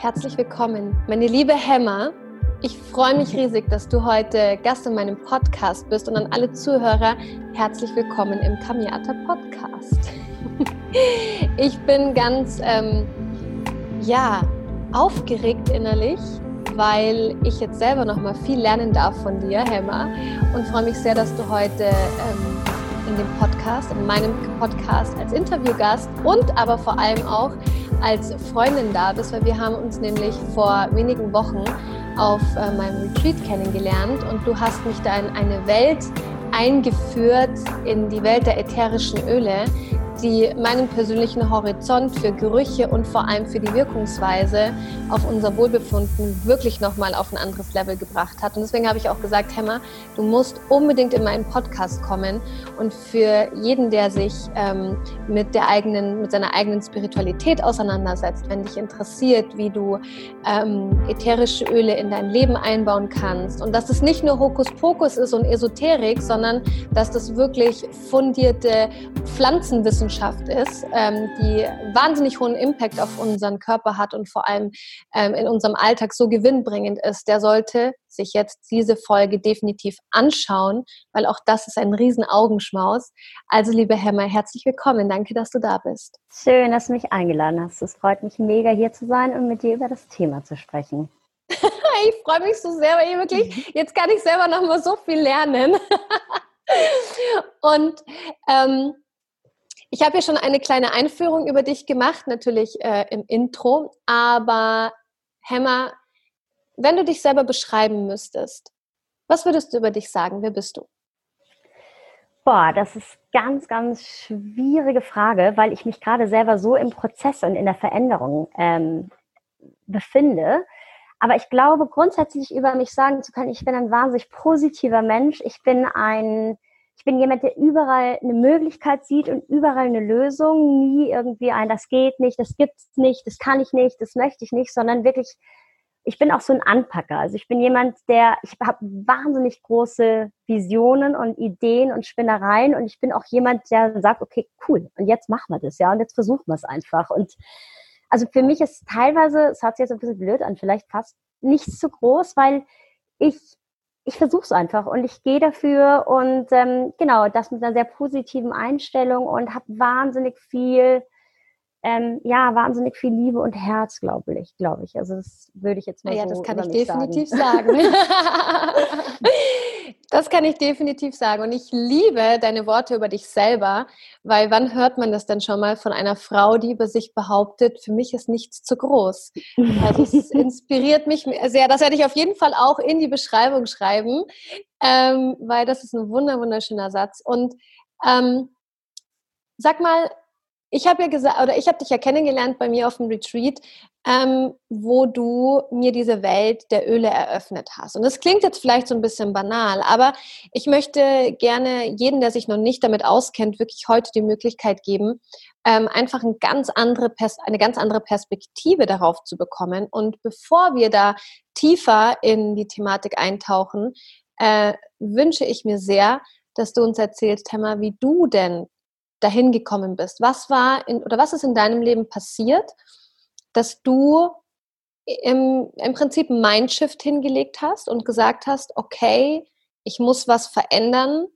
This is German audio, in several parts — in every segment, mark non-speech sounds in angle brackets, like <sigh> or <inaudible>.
Herzlich willkommen, meine liebe Hemmer. Ich freue mich riesig, dass du heute Gast in meinem Podcast bist und an alle Zuhörer herzlich willkommen im Kamiata Podcast. <laughs> Ich bin ganz, ähm, ja, aufgeregt innerlich, weil ich jetzt selber noch mal viel lernen darf von dir, Hemmer, und freue mich sehr, dass du heute ähm, in dem Podcast, in meinem Podcast als Interviewgast und aber vor allem auch als Freundin da bist, weil wir haben uns nämlich vor wenigen Wochen auf äh, meinem Retreat kennengelernt und du hast mich da in eine Welt eingeführt, in die Welt der ätherischen Öle, die meinen persönlichen Horizont für Gerüche und vor allem für die Wirkungsweise auf unser Wohlbefunden wirklich nochmal auf ein anderes Level gebracht hat. Und deswegen habe ich auch gesagt, Hemmer, du musst unbedingt in meinen Podcast kommen und für jeden, der sich ähm, mit der eigenen, mit seiner eigenen Spiritualität auseinandersetzt, wenn dich interessiert, wie du ähm, ätherische Öle in dein Leben einbauen kannst und dass das nicht nur Hokuspokus ist und Esoterik, sondern dass das wirklich fundierte Pflanzenwissenschaft Wissenschaft ist, ähm, die wahnsinnig hohen Impact auf unseren Körper hat und vor allem ähm, in unserem Alltag so gewinnbringend ist, der sollte sich jetzt diese Folge definitiv anschauen, weil auch das ist ein riesen Augenschmaus. Also liebe Hemmer, herzlich willkommen. Danke, dass du da bist. Schön, dass du mich eingeladen hast. Es freut mich mega hier zu sein und mit dir über das Thema zu sprechen. <laughs> ich freue mich so sehr, weil ich wirklich, jetzt kann ich selber noch mal so viel lernen. <laughs> und ähm, ich habe ja schon eine kleine Einführung über dich gemacht, natürlich äh, im Intro, aber Hemmer, wenn du dich selber beschreiben müsstest, was würdest du über dich sagen? Wer bist du? Boah, das ist ganz, ganz schwierige Frage, weil ich mich gerade selber so im Prozess und in der Veränderung ähm, befinde. Aber ich glaube, grundsätzlich über mich sagen zu können, ich bin ein wahnsinnig positiver Mensch. Ich bin ein ich bin jemand, der überall eine Möglichkeit sieht und überall eine Lösung, nie irgendwie ein, das geht nicht, das gibt's nicht, das kann ich nicht, das möchte ich nicht, sondern wirklich, ich bin auch so ein Anpacker. Also ich bin jemand, der, ich habe wahnsinnig große Visionen und Ideen und Spinnereien und ich bin auch jemand, der sagt, okay, cool, und jetzt machen wir das, ja, und jetzt versuchen wir es einfach. Und also für mich ist teilweise, es hat sich jetzt ein bisschen blöd an, vielleicht fast nichts zu groß, weil ich ich versuche es einfach und ich gehe dafür und ähm, genau das mit einer sehr positiven Einstellung und habe wahnsinnig viel, ähm, ja, wahnsinnig viel Liebe und Herz, glaube ich, glaube ich. Also das würde ich jetzt mal ja, so das kann ich definitiv <laughs> sagen. sagen. <laughs> <laughs> Das kann ich definitiv sagen. Und ich liebe deine Worte über dich selber, weil wann hört man das denn schon mal von einer Frau, die über sich behauptet, für mich ist nichts zu groß? Also es <laughs> inspiriert mich sehr. Das werde ich auf jeden Fall auch in die Beschreibung schreiben, ähm, weil das ist ein wunder, wunderschöner Satz. Und ähm, sag mal, ich habe ja gesagt, oder ich habe dich ja kennengelernt bei mir auf dem Retreat, ähm, wo du mir diese Welt der Öle eröffnet hast. Und das klingt jetzt vielleicht so ein bisschen banal, aber ich möchte gerne jeden, der sich noch nicht damit auskennt, wirklich heute die Möglichkeit geben, ähm, einfach ein ganz andere eine ganz andere Perspektive darauf zu bekommen. Und bevor wir da tiefer in die Thematik eintauchen, äh, wünsche ich mir sehr, dass du uns erzählst, Temma, wie du denn dahin gekommen bist. Was war in, oder was ist in deinem Leben passiert, dass du im, im Prinzip ein Mindshift hingelegt hast und gesagt hast, okay, ich muss was verändern,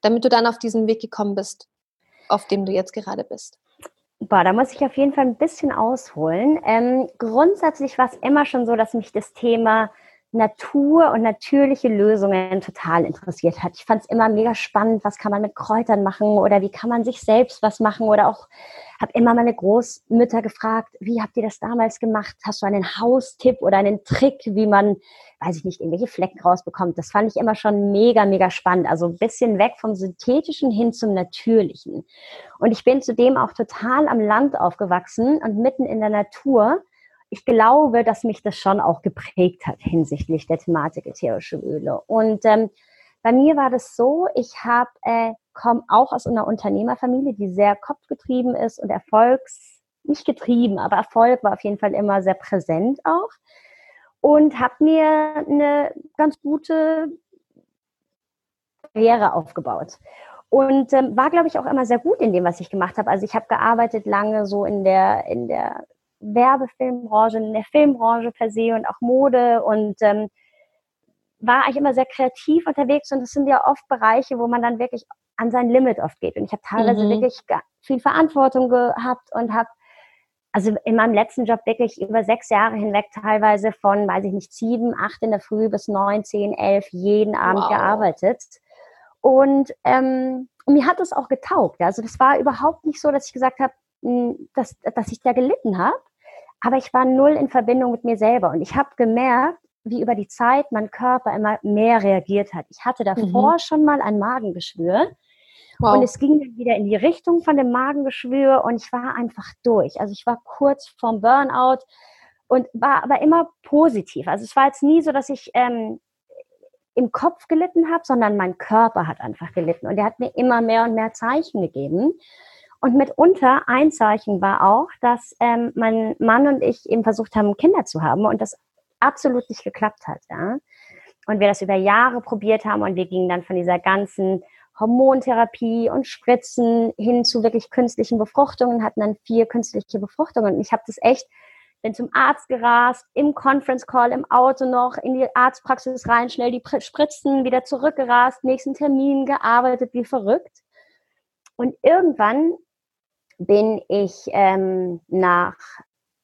damit du dann auf diesen Weg gekommen bist, auf dem du jetzt gerade bist? Boah, da muss ich auf jeden Fall ein bisschen ausholen. Ähm, grundsätzlich war es immer schon so, dass mich das Thema Natur und natürliche Lösungen total interessiert hat. Ich fand es immer mega spannend, was kann man mit Kräutern machen oder wie kann man sich selbst was machen oder auch habe immer meine Großmütter gefragt, wie habt ihr das damals gemacht? Hast du einen Haustipp oder einen Trick, wie man, weiß ich nicht, irgendwelche Flecken rausbekommt? Das fand ich immer schon mega, mega spannend. Also ein bisschen weg vom Synthetischen hin zum Natürlichen. Und ich bin zudem auch total am Land aufgewachsen und mitten in der Natur ich glaube, dass mich das schon auch geprägt hat hinsichtlich der Thematik ätherische Öle. Und ähm, bei mir war das so, ich habe äh, komme auch aus einer Unternehmerfamilie, die sehr kopfgetrieben ist und Erfolgs nicht getrieben, aber Erfolg war auf jeden Fall immer sehr präsent auch. Und habe mir eine ganz gute Karriere aufgebaut. Und ähm, war glaube ich auch immer sehr gut in dem was ich gemacht habe also ich habe gearbeitet lange so in der in der Werbefilmbranche, in der Filmbranche per se und auch Mode und ähm, war eigentlich immer sehr kreativ unterwegs und das sind ja oft Bereiche, wo man dann wirklich an sein Limit oft geht. Und ich habe teilweise mhm. wirklich viel Verantwortung gehabt und habe also in meinem letzten Job wirklich über sechs Jahre hinweg teilweise von, weiß ich nicht, sieben, acht in der Früh bis neun, zehn, elf jeden Abend wow. gearbeitet. Und ähm, mir hat es auch getaugt. Also das war überhaupt nicht so, dass ich gesagt habe, hm, dass, dass ich da gelitten habe. Aber ich war null in Verbindung mit mir selber. Und ich habe gemerkt, wie über die Zeit mein Körper immer mehr reagiert hat. Ich hatte davor mhm. schon mal ein Magengeschwür. Wow. Und es ging dann wieder in die Richtung von dem Magengeschwür und ich war einfach durch. Also ich war kurz vorm Burnout und war aber immer positiv. Also es war jetzt nie so, dass ich ähm, im Kopf gelitten habe, sondern mein Körper hat einfach gelitten. Und er hat mir immer mehr und mehr Zeichen gegeben. Und mitunter ein Zeichen war auch, dass ähm, mein Mann und ich eben versucht haben, Kinder zu haben und das absolut nicht geklappt hat. Ja? Und wir das über Jahre probiert haben und wir gingen dann von dieser ganzen Hormontherapie und Spritzen hin zu wirklich künstlichen Befruchtungen, hatten dann vier künstliche Befruchtungen. Und ich habe das echt, bin zum Arzt gerast, im Conference Call, im Auto noch, in die Arztpraxis rein, schnell die Spritzen, wieder zurückgerast, nächsten Termin gearbeitet, wie verrückt. Und irgendwann bin ich ähm, nach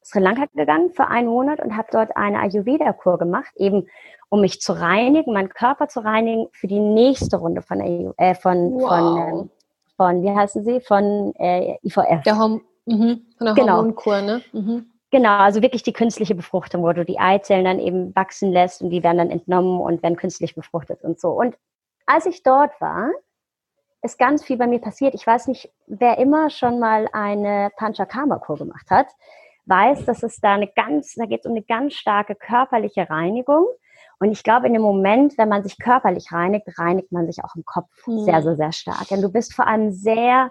Sri Lanka gegangen für einen Monat und habe dort eine Ayurveda-Kur gemacht, eben um mich zu reinigen, meinen Körper zu reinigen für die nächste Runde von, äh, von, wow. von, äh, von, wie heißen sie, von äh, IVF. Der Horm mhm. Von der genau. Hormonkur, ne? Mhm. Genau, also wirklich die künstliche Befruchtung, wo du die Eizellen dann eben wachsen lässt und die werden dann entnommen und werden künstlich befruchtet und so. Und als ich dort war, ist ganz viel bei mir passiert. Ich weiß nicht, wer immer schon mal eine Panchakarma-Kur gemacht hat, weiß, dass es da eine ganz, da geht es um eine ganz starke körperliche Reinigung. Und ich glaube, in dem Moment, wenn man sich körperlich reinigt, reinigt man sich auch im Kopf mhm. sehr, sehr, sehr stark. Denn du bist vor allem sehr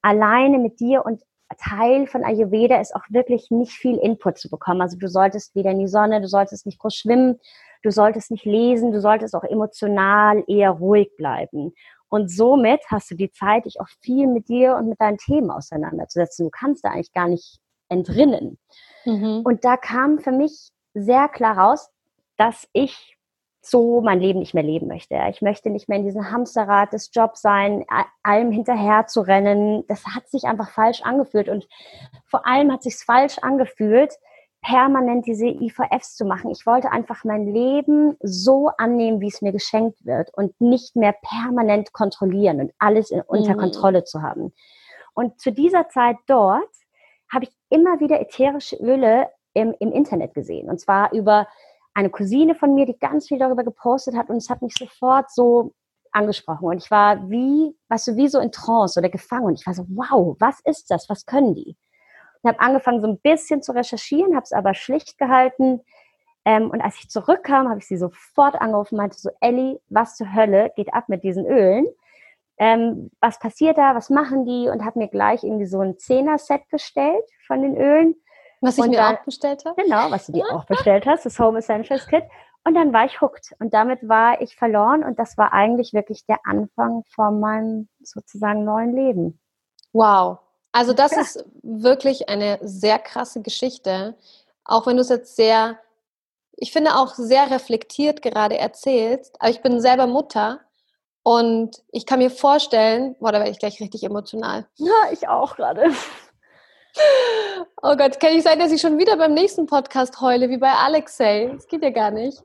alleine mit dir und Teil von Ayurveda ist auch wirklich nicht viel Input zu bekommen. Also du solltest wieder in die Sonne, du solltest nicht groß schwimmen, du solltest nicht lesen, du solltest auch emotional eher ruhig bleiben. Und somit hast du die Zeit, dich auch viel mit dir und mit deinen Themen auseinanderzusetzen. Du kannst da eigentlich gar nicht entrinnen. Mhm. Und da kam für mich sehr klar raus, dass ich so mein Leben nicht mehr leben möchte. Ich möchte nicht mehr in diesem Hamsterrad des Jobs sein, allem hinterher zu rennen. Das hat sich einfach falsch angefühlt und vor allem hat sich falsch angefühlt, permanent diese IVFs zu machen. Ich wollte einfach mein Leben so annehmen, wie es mir geschenkt wird und nicht mehr permanent kontrollieren und alles in, unter mhm. Kontrolle zu haben. Und zu dieser Zeit dort habe ich immer wieder ätherische Öle im, im Internet gesehen. Und zwar über eine Cousine von mir, die ganz viel darüber gepostet hat und es hat mich sofort so angesprochen und ich war wie, weißt du, wie so in Trance oder gefangen und ich war so, wow, was ist das, was können die? Und habe angefangen so ein bisschen zu recherchieren, habe es aber schlicht gehalten ähm, und als ich zurückkam, habe ich sie sofort angerufen und meinte so, Ellie, was zur Hölle geht ab mit diesen Ölen? Ähm, was passiert da, was machen die und habe mir gleich irgendwie so ein Zehner-Set bestellt von den Ölen was ich und mir dann, auch bestellt habe? Genau, was du dir auch bestellt hast, das Home Essentials Kit. Und dann war ich hooked. Und damit war ich verloren. Und das war eigentlich wirklich der Anfang von meinem sozusagen neuen Leben. Wow. Also das ja. ist wirklich eine sehr krasse Geschichte. Auch wenn du es jetzt sehr, ich finde auch sehr reflektiert gerade erzählst. Aber ich bin selber Mutter. Und ich kann mir vorstellen, boah, da werde ich gleich richtig emotional. Ja, ich auch gerade. Oh Gott, kann ich sein, dass ich schon wieder beim nächsten Podcast heule, wie bei Alexei? Das geht ja gar nicht.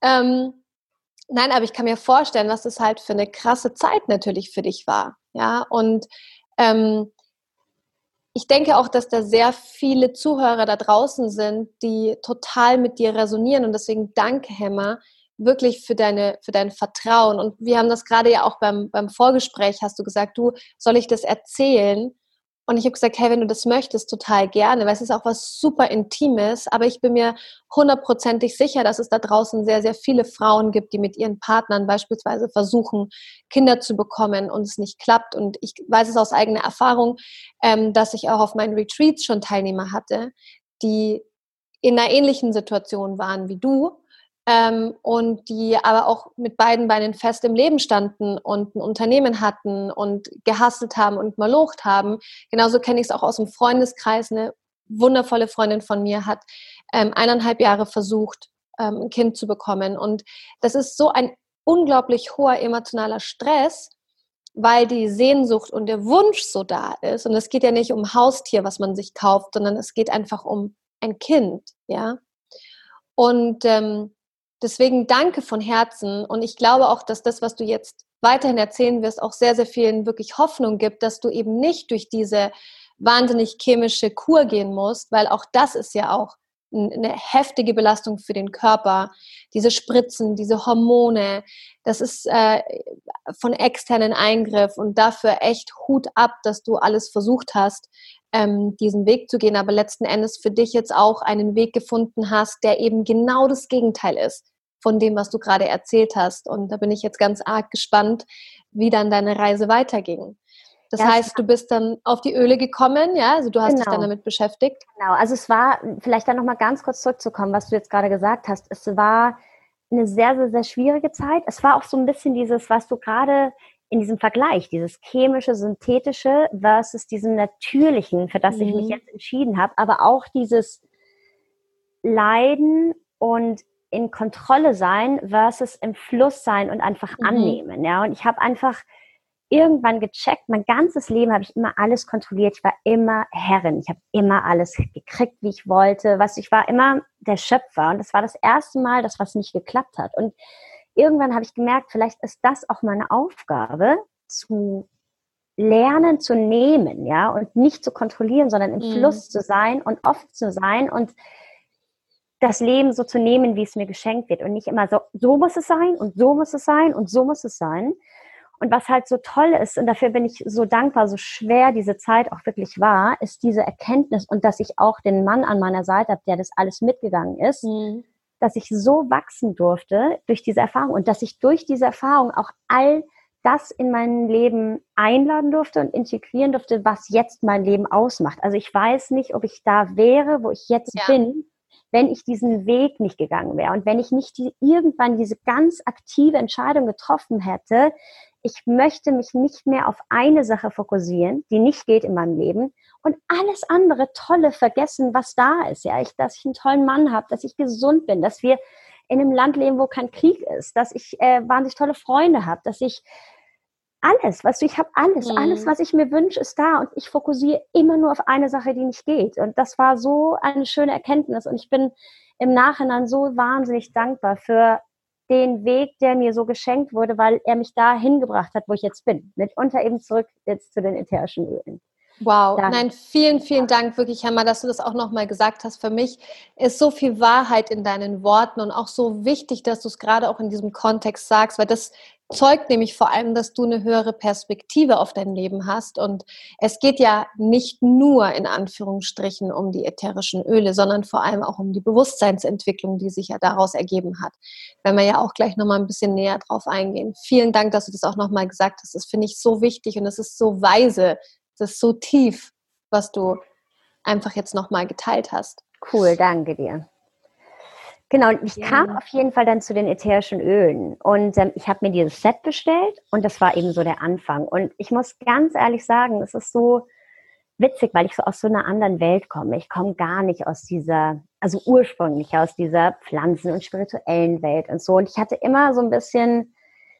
Ähm, nein, aber ich kann mir vorstellen, was das halt für eine krasse Zeit natürlich für dich war. Ja, und ähm, ich denke auch, dass da sehr viele Zuhörer da draußen sind, die total mit dir resonieren. Und deswegen danke, Hemmer, wirklich für deine, für dein Vertrauen. Und wir haben das gerade ja auch beim, beim Vorgespräch, hast du gesagt, du, soll ich das erzählen? Und ich habe gesagt, hey, wenn du das möchtest, total gerne, weil es ist auch was super Intimes. Aber ich bin mir hundertprozentig sicher, dass es da draußen sehr, sehr viele Frauen gibt, die mit ihren Partnern beispielsweise versuchen, Kinder zu bekommen und es nicht klappt. Und ich weiß es aus eigener Erfahrung, ähm, dass ich auch auf meinen Retreats schon Teilnehmer hatte, die in einer ähnlichen Situation waren wie du ähm, und die aber auch mit beiden Beinen fest im Leben standen und ein Unternehmen hatten und gehasselt haben und malocht haben. Genauso kenne ich es auch aus dem Freundeskreis, eine wundervolle Freundin von mir hat ähm, eineinhalb Jahre versucht, ähm, ein Kind zu bekommen. Und das ist so ein unglaublich hoher emotionaler Stress, weil die Sehnsucht und der Wunsch so da ist. Und es geht ja nicht um Haustier, was man sich kauft, sondern es geht einfach um ein Kind, ja. Und ähm, deswegen danke von Herzen. Und ich glaube auch, dass das, was du jetzt weiterhin erzählen wirst, auch sehr, sehr vielen wirklich Hoffnung gibt, dass du eben nicht durch diese wahnsinnig chemische Kur gehen musst, weil auch das ist ja auch eine heftige Belastung für den Körper. Diese Spritzen, diese Hormone, das ist äh, von externen Eingriff und dafür echt Hut ab, dass du alles versucht hast, ähm, diesen Weg zu gehen, aber letzten Endes für dich jetzt auch einen Weg gefunden hast, der eben genau das Gegenteil ist von dem, was du gerade erzählt hast. Und da bin ich jetzt ganz arg gespannt, wie dann deine Reise weiterging. Das ja, heißt, du bist dann auf die Öle gekommen, ja? Also du hast genau. dich dann genau. damit beschäftigt. Genau, also es war, vielleicht dann nochmal ganz kurz zurückzukommen, was du jetzt gerade gesagt hast. Es war eine sehr, sehr, sehr schwierige Zeit. Es war auch so ein bisschen dieses, was du gerade in diesem Vergleich, dieses chemische, synthetische versus diesem natürlichen, für das mhm. ich mich mhm. jetzt entschieden habe, aber auch dieses Leiden und in Kontrolle sein versus im Fluss sein und einfach mhm. annehmen. Ja, und ich habe einfach irgendwann gecheckt, mein ganzes Leben habe ich immer alles kontrolliert. Ich war immer Herrin. Ich habe immer alles gekriegt, wie ich wollte. Was ich war immer der Schöpfer. Und das war das erste Mal, dass was nicht geklappt hat. Und irgendwann habe ich gemerkt, vielleicht ist das auch meine Aufgabe, zu lernen zu nehmen, ja, und nicht zu kontrollieren, sondern im mhm. Fluss zu sein und offen zu sein und das Leben so zu nehmen, wie es mir geschenkt wird und nicht immer so, so muss es sein und so muss es sein und so muss es sein. Und was halt so toll ist, und dafür bin ich so dankbar, so schwer diese Zeit auch wirklich war, ist diese Erkenntnis und dass ich auch den Mann an meiner Seite habe, der das alles mitgegangen ist, mhm. Dass ich so wachsen durfte durch diese Erfahrung und dass ich durch diese Erfahrung auch all das in mein Leben einladen durfte und integrieren durfte, was jetzt mein Leben ausmacht. Also ich weiß nicht, ob ich da wäre, wo ich jetzt ja. bin, wenn ich diesen Weg nicht gegangen wäre und wenn ich nicht die, irgendwann diese ganz aktive Entscheidung getroffen hätte, ich möchte mich nicht mehr auf eine Sache fokussieren, die nicht geht in meinem Leben und alles andere Tolle vergessen, was da ist. Ja, ich, dass ich einen tollen Mann habe, dass ich gesund bin, dass wir in einem Land leben, wo kein Krieg ist, dass ich äh, wahnsinnig tolle Freunde habe, dass ich alles, weißt du, ich habe alles, mhm. alles, was ich mir wünsche, ist da und ich fokussiere immer nur auf eine Sache, die nicht geht. Und das war so eine schöne Erkenntnis und ich bin im Nachhinein so wahnsinnig dankbar für den Weg, der mir so geschenkt wurde, weil er mich da hingebracht hat, wo ich jetzt bin. Mitunter eben zurück jetzt zu den ätherischen Ölen. Wow, Danke. nein, vielen, vielen Dank wirklich, Hammer, dass du das auch nochmal gesagt hast. Für mich ist so viel Wahrheit in deinen Worten und auch so wichtig, dass du es gerade auch in diesem Kontext sagst, weil das zeugt nämlich vor allem, dass du eine höhere Perspektive auf dein Leben hast. Und es geht ja nicht nur in Anführungsstrichen um die ätherischen Öle, sondern vor allem auch um die Bewusstseinsentwicklung, die sich ja daraus ergeben hat. Wenn wir ja auch gleich nochmal ein bisschen näher drauf eingehen. Vielen Dank, dass du das auch nochmal gesagt hast. Das finde ich so wichtig und es ist so weise, das ist so tief, was du einfach jetzt nochmal geteilt hast. Cool, danke dir. Genau, und ich ja. kam auf jeden Fall dann zu den ätherischen Ölen und ähm, ich habe mir dieses Set bestellt und das war eben so der Anfang. Und ich muss ganz ehrlich sagen, es ist so witzig, weil ich so aus so einer anderen Welt komme. Ich komme gar nicht aus dieser, also ursprünglich aus dieser Pflanzen- und spirituellen Welt und so. Und ich hatte immer so ein bisschen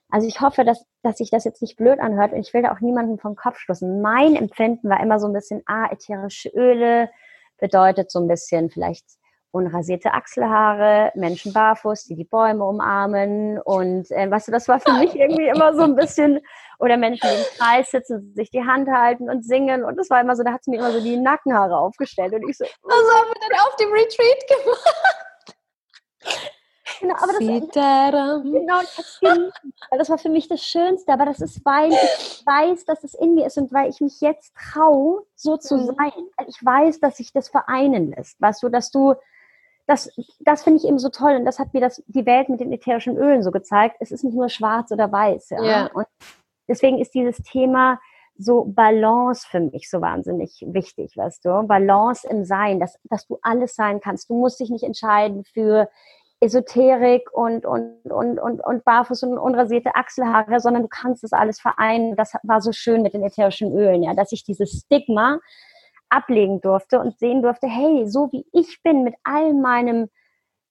also ich hoffe, dass, dass sich das jetzt nicht blöd anhört und ich will da auch niemanden vom Kopf stoßen. Mein Empfinden war immer so ein bisschen, ah, ätherische Öle bedeutet so ein bisschen vielleicht unrasierte Achselhaare, Menschen barfuß, die die Bäume umarmen und äh, weißt du, das war für mich irgendwie immer so ein bisschen, oder Menschen, die im Kreis sitzen, sich die Hand halten und singen und das war immer so, da hat es mir immer so die Nackenhaare aufgestellt und ich so, was <laughs> haben wir denn auf dem Retreat gemacht? Genau, aber das, genau, das, das war für mich das Schönste, aber das ist, weil ich weiß, dass es in mir ist und weil ich mich jetzt traue, so zu mhm. sein. Ich weiß, dass sich das vereinen lässt. Weißt du, dass du, das, das finde ich eben so toll und das hat mir das, die Welt mit den ätherischen Ölen so gezeigt. Es ist nicht nur schwarz oder weiß. Ja? ja. Und deswegen ist dieses Thema so Balance für mich so wahnsinnig wichtig, weißt du? Balance im Sein, dass, dass du alles sein kannst. Du musst dich nicht entscheiden für Esoterik und, und, und, und, und barfuß und unrasierte Achselhaare, sondern du kannst das alles vereinen. Das war so schön mit den ätherischen Ölen, ja, dass ich dieses Stigma ablegen durfte und sehen durfte, hey, so wie ich bin, mit all meinem,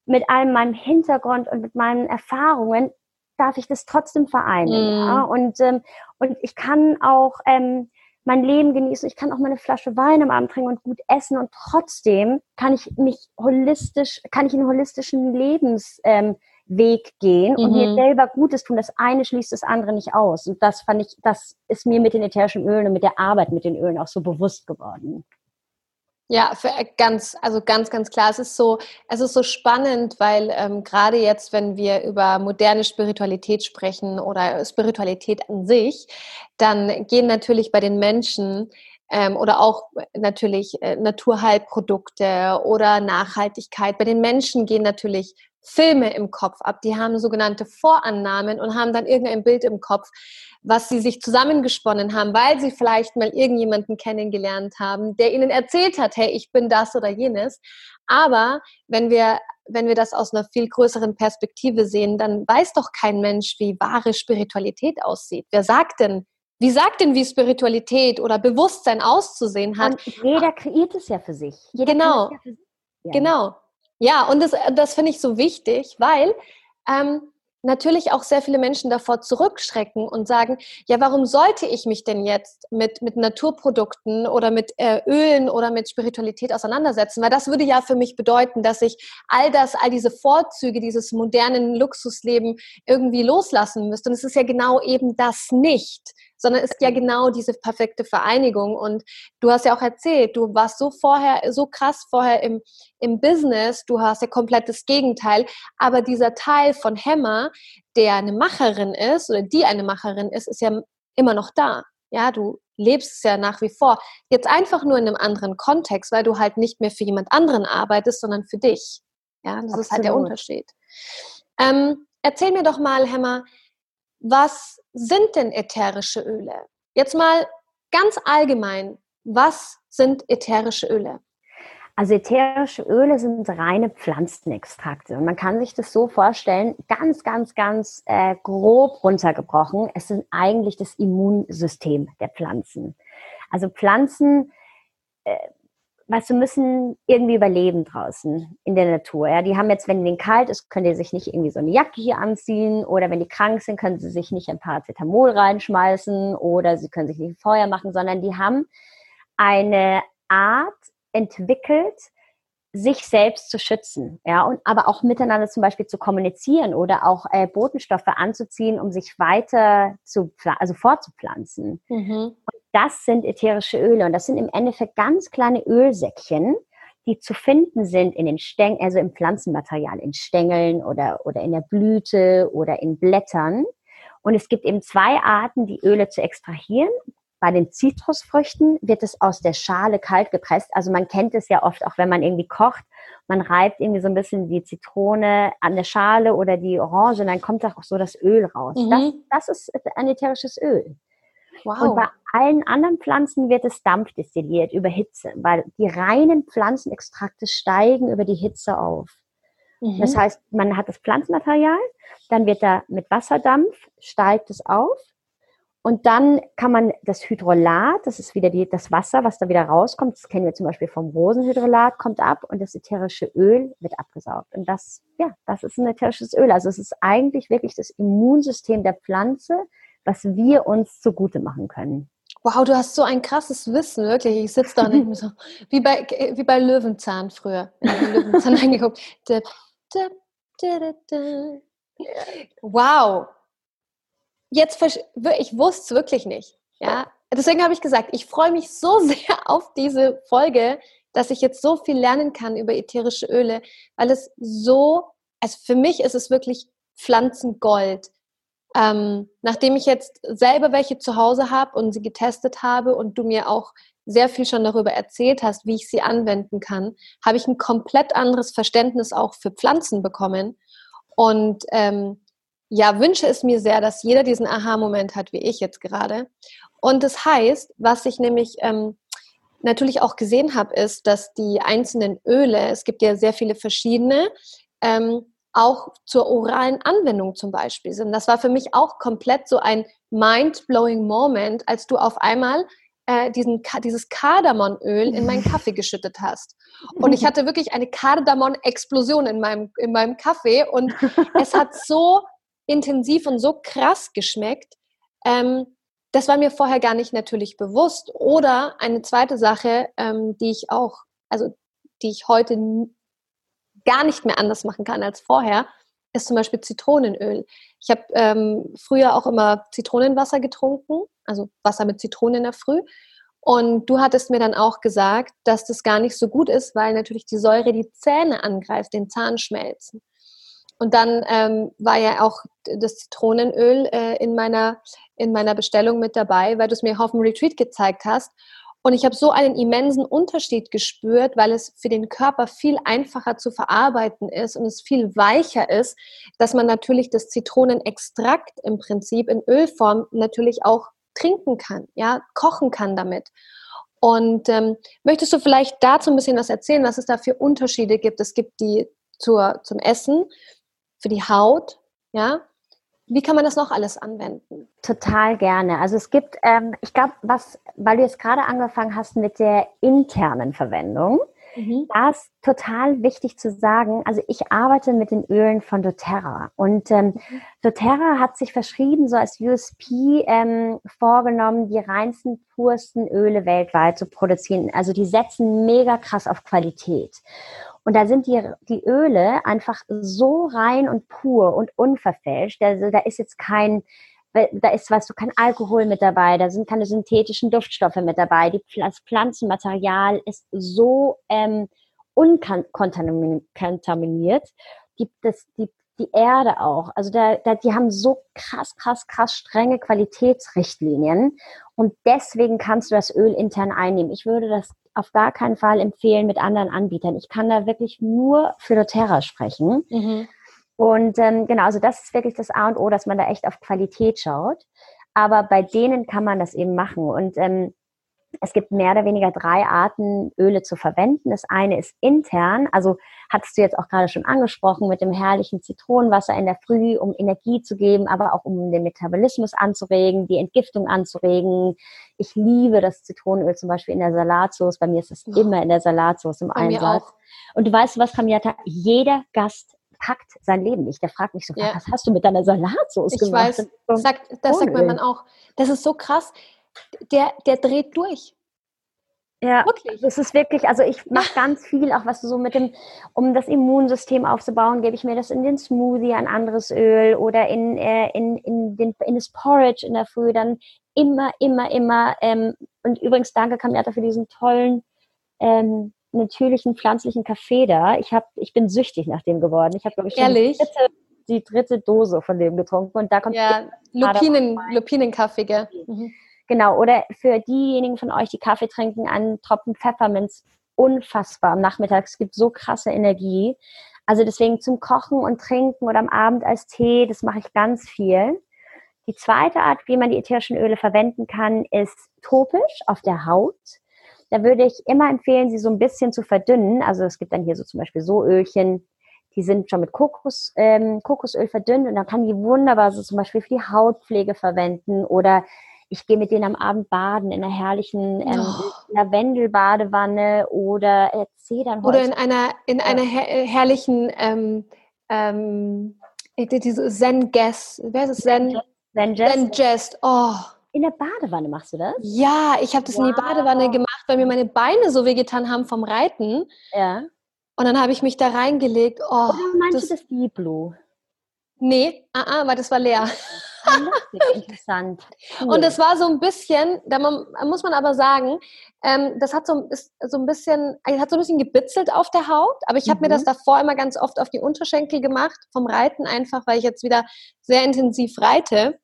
mit all meinem Hintergrund und mit meinen Erfahrungen, darf ich das trotzdem vereinen. Mm. Ja? Und, ähm, und ich kann auch ähm, mein Leben genießen, ich kann auch meine Flasche Wein am Abend trinken und gut essen und trotzdem kann ich mich holistisch, kann ich einen holistischen Lebensweg ähm, gehen mhm. und mir mhm. selber Gutes tun. Das eine schließt das andere nicht aus. Und das fand ich, das ist mir mit den ätherischen Ölen und mit der Arbeit mit den Ölen auch so bewusst geworden. Ja, für äh, ganz, also ganz, ganz klar. Es ist so, es ist so spannend, weil ähm, gerade jetzt, wenn wir über moderne Spiritualität sprechen oder Spiritualität an sich, dann gehen natürlich bei den Menschen ähm, oder auch natürlich äh, Naturheilprodukte oder Nachhaltigkeit. Bei den Menschen gehen natürlich Filme im Kopf ab. Die haben sogenannte Vorannahmen und haben dann irgendein Bild im Kopf, was sie sich zusammengesponnen haben, weil sie vielleicht mal irgendjemanden kennengelernt haben, der ihnen erzählt hat, hey, ich bin das oder jenes. Aber wenn wir, wenn wir das aus einer viel größeren Perspektive sehen, dann weiß doch kein Mensch, wie wahre Spiritualität aussieht. Wer sagt denn, wie sagt denn, wie Spiritualität oder Bewusstsein auszusehen hat? Und jeder kreiert es ja für sich. Jeder genau. Ja für sich. Ja. Genau. Ja, und das, das finde ich so wichtig, weil ähm, natürlich auch sehr viele Menschen davor zurückschrecken und sagen, ja, warum sollte ich mich denn jetzt mit, mit Naturprodukten oder mit äh, Ölen oder mit Spiritualität auseinandersetzen? Weil das würde ja für mich bedeuten, dass ich all das, all diese Vorzüge dieses modernen Luxusleben irgendwie loslassen müsste. Und es ist ja genau eben das nicht sondern ist ja genau diese perfekte Vereinigung. Und du hast ja auch erzählt, du warst so vorher, so krass vorher im, im Business, du hast ja komplett das Gegenteil, aber dieser Teil von Hammer, der eine Macherin ist oder die eine Macherin ist, ist ja immer noch da. Ja, du lebst es ja nach wie vor. Jetzt einfach nur in einem anderen Kontext, weil du halt nicht mehr für jemand anderen arbeitest, sondern für dich. Ja, das Absolut. ist halt der Unterschied. Ähm, erzähl mir doch mal, Hammer, was sind denn ätherische Öle? Jetzt mal ganz allgemein, was sind ätherische Öle? Also ätherische Öle sind reine Pflanzenextrakte. Und man kann sich das so vorstellen, ganz, ganz, ganz äh, grob runtergebrochen. Es sind eigentlich das Immunsystem der Pflanzen. Also Pflanzen äh, weißt du, müssen irgendwie überleben draußen in der Natur. Ja, die haben jetzt, wenn ihnen kalt ist, können die sich nicht irgendwie so eine Jacke hier anziehen oder wenn die krank sind, können sie sich nicht ein Paracetamol reinschmeißen oder sie können sich nicht Feuer machen, sondern die haben eine Art entwickelt, sich selbst zu schützen, ja, und aber auch miteinander zum Beispiel zu kommunizieren oder auch äh, Botenstoffe anzuziehen, um sich weiter zu, also fortzupflanzen. Mhm. Das sind ätherische Öle und das sind im Endeffekt ganz kleine Ölsäckchen, die zu finden sind in den Stängeln, also im Pflanzenmaterial, in Stängeln oder, oder in der Blüte oder in Blättern. Und es gibt eben zwei Arten, die Öle zu extrahieren. Bei den Zitrusfrüchten wird es aus der Schale kalt gepresst. Also man kennt es ja oft auch, wenn man irgendwie kocht. Man reibt irgendwie so ein bisschen die Zitrone an der Schale oder die Orange und dann kommt auch so das Öl raus. Mhm. Das, das ist ein ätherisches Öl. Wow. Und bei allen anderen Pflanzen wird es dampfdestilliert über Hitze, weil die reinen Pflanzenextrakte steigen über die Hitze auf. Mhm. Das heißt, man hat das Pflanzenmaterial, dann wird da mit Wasserdampf, steigt es auf und dann kann man das Hydrolat, das ist wieder die, das Wasser, was da wieder rauskommt, das kennen wir zum Beispiel vom Rosenhydrolat, kommt ab und das ätherische Öl wird abgesaugt. Und das, ja, das ist ein ätherisches Öl. Also es ist eigentlich wirklich das Immunsystem der Pflanze, was wir uns zugute machen können. Wow, du hast so ein krasses Wissen, wirklich. Ich sitze da und so, wie bei, wie bei Löwenzahn früher. Löwenzahn <laughs> angeguckt. Wow. Jetzt, ich wusste es wirklich nicht. Ja, deswegen habe ich gesagt, ich freue mich so <laughs> sehr auf diese Folge, dass ich jetzt so viel lernen kann über ätherische Öle, weil es so, also für mich ist es wirklich Pflanzengold. Ähm, nachdem ich jetzt selber welche zu Hause habe und sie getestet habe und du mir auch sehr viel schon darüber erzählt hast, wie ich sie anwenden kann, habe ich ein komplett anderes Verständnis auch für Pflanzen bekommen. Und ähm, ja, wünsche es mir sehr, dass jeder diesen Aha-Moment hat, wie ich jetzt gerade. Und das heißt, was ich nämlich ähm, natürlich auch gesehen habe, ist, dass die einzelnen Öle, es gibt ja sehr viele verschiedene, ähm, auch zur oralen Anwendung zum Beispiel sind. Das war für mich auch komplett so ein mind-blowing Moment, als du auf einmal äh, diesen, dieses Kardamonöl in meinen Kaffee <laughs> geschüttet hast. Und ich hatte wirklich eine Kardamon-Explosion in meinem, in meinem Kaffee und es hat <laughs> so intensiv und so krass geschmeckt. Ähm, das war mir vorher gar nicht natürlich bewusst. Oder eine zweite Sache, ähm, die ich auch, also die ich heute gar nicht mehr anders machen kann als vorher, ist zum Beispiel Zitronenöl. Ich habe ähm, früher auch immer Zitronenwasser getrunken, also Wasser mit Zitronen in der Früh. Und du hattest mir dann auch gesagt, dass das gar nicht so gut ist, weil natürlich die Säure die Zähne angreift, den Zahnschmelzen. Und dann ähm, war ja auch das Zitronenöl äh, in, meiner, in meiner Bestellung mit dabei, weil du es mir auf dem Retreat gezeigt hast. Und ich habe so einen immensen Unterschied gespürt, weil es für den Körper viel einfacher zu verarbeiten ist und es viel weicher ist, dass man natürlich das Zitronenextrakt im Prinzip in Ölform natürlich auch trinken kann, ja, kochen kann damit. Und ähm, möchtest du vielleicht dazu ein bisschen was erzählen, was es da für Unterschiede gibt? Es gibt die zur, zum Essen, für die Haut, ja, wie kann man das noch alles anwenden? Total gerne. Also es gibt, ähm, ich glaube, was, weil du jetzt gerade angefangen hast mit der internen Verwendung, mhm. da ist total wichtig zu sagen, also ich arbeite mit den Ölen von doTERRA und ähm, mhm. doTERRA hat sich verschrieben, so als USP ähm, vorgenommen, die reinsten, pursten Öle weltweit zu produzieren. Also die setzen mega krass auf Qualität. Und da sind die, die Öle einfach so rein und pur und unverfälscht. Also da ist jetzt kein, da ist, weißt du, kein Alkohol mit dabei, da sind keine synthetischen Duftstoffe mit dabei. Die, das Pflanzenmaterial ist so ähm, unkontaminiert. Die, das, die, die Erde auch. Also da, da, die haben so krass, krass, krass strenge Qualitätsrichtlinien. Und deswegen kannst du das Öl intern einnehmen. Ich würde das auf gar keinen Fall empfehlen mit anderen Anbietern. Ich kann da wirklich nur für doTERRA sprechen. Mhm. Und ähm, genau, also das ist wirklich das A und O, dass man da echt auf Qualität schaut. Aber bei denen kann man das eben machen. Und ähm, es gibt mehr oder weniger drei Arten, Öle zu verwenden. Das eine ist intern, also hattest du jetzt auch gerade schon angesprochen, mit dem herrlichen Zitronenwasser in der Früh, um Energie zu geben, aber auch um den Metabolismus anzuregen, die Entgiftung anzuregen. Ich liebe das Zitronenöl zum Beispiel in der Salatsauce. Bei mir ist es oh. immer in der Salatsauce im Bei Einsatz. Und du weißt was, Kamiata? Jeder Gast packt sein Leben nicht. Der fragt mich so, ja. was hast du mit deiner Salatsauce ich gemacht? Ich weiß, das sagt, das sagt mein Mann auch. Das ist so krass der, der dreht durch. Ja, wirklich. Das ist wirklich, also ich mache ganz viel, auch was so mit dem, um das Immunsystem aufzubauen, gebe ich mir das in den Smoothie, ein anderes Öl oder in, äh, in, in, den, in das Porridge in der Früh, dann immer, immer, immer. Ähm, und übrigens danke Kamiata für diesen tollen, ähm, natürlichen, pflanzlichen Kaffee da. Ich, hab, ich bin süchtig nach dem geworden. Ich habe, glaube ich, schon Ehrlich? Die, dritte, die dritte Dose von dem getrunken. Und da kommt ja, Lupinen, Lupinenkaffee, gell? Mhm. Genau, oder für diejenigen von euch, die Kaffee trinken, einen Tropfen Pfefferminz, unfassbar am Nachmittag. Es gibt so krasse Energie. Also deswegen zum Kochen und Trinken oder am Abend als Tee, das mache ich ganz viel. Die zweite Art, wie man die ätherischen Öle verwenden kann, ist topisch auf der Haut. Da würde ich immer empfehlen, sie so ein bisschen zu verdünnen. Also es gibt dann hier so zum Beispiel so Ölchen, die sind schon mit Kokos, ähm, Kokosöl verdünnt und dann kann die wunderbar so zum Beispiel für die Hautpflege verwenden oder ich gehe mit denen am Abend baden in einer herrlichen ähm, oh. Lavendelbadewanne oder äh, Zedernholz. Oder in einer, in einer her äh, herrlichen ähm, ähm, diese Zen Guest, wer ist es? Zen, Zen, Zen Jest. Oh. In der Badewanne machst du das? Ja, ich habe das wow. in die Badewanne gemacht, weil mir meine Beine so wehgetan haben vom Reiten. Ja. Und dann habe ich mich da reingelegt. Oh, Oder meinst das, du das Deep Blue? Nee, ah, ah, weil das war leer. <laughs> <laughs> Interessant. Cool. Und es war so ein bisschen, da muss man aber sagen, ähm, das hat so, ist so ein bisschen, hat so ein bisschen gebitzelt auf der Haut, aber ich habe mhm. mir das mhm. davor immer ganz oft auf die Unterschenkel gemacht, vom Reiten einfach, weil ich jetzt wieder sehr intensiv reite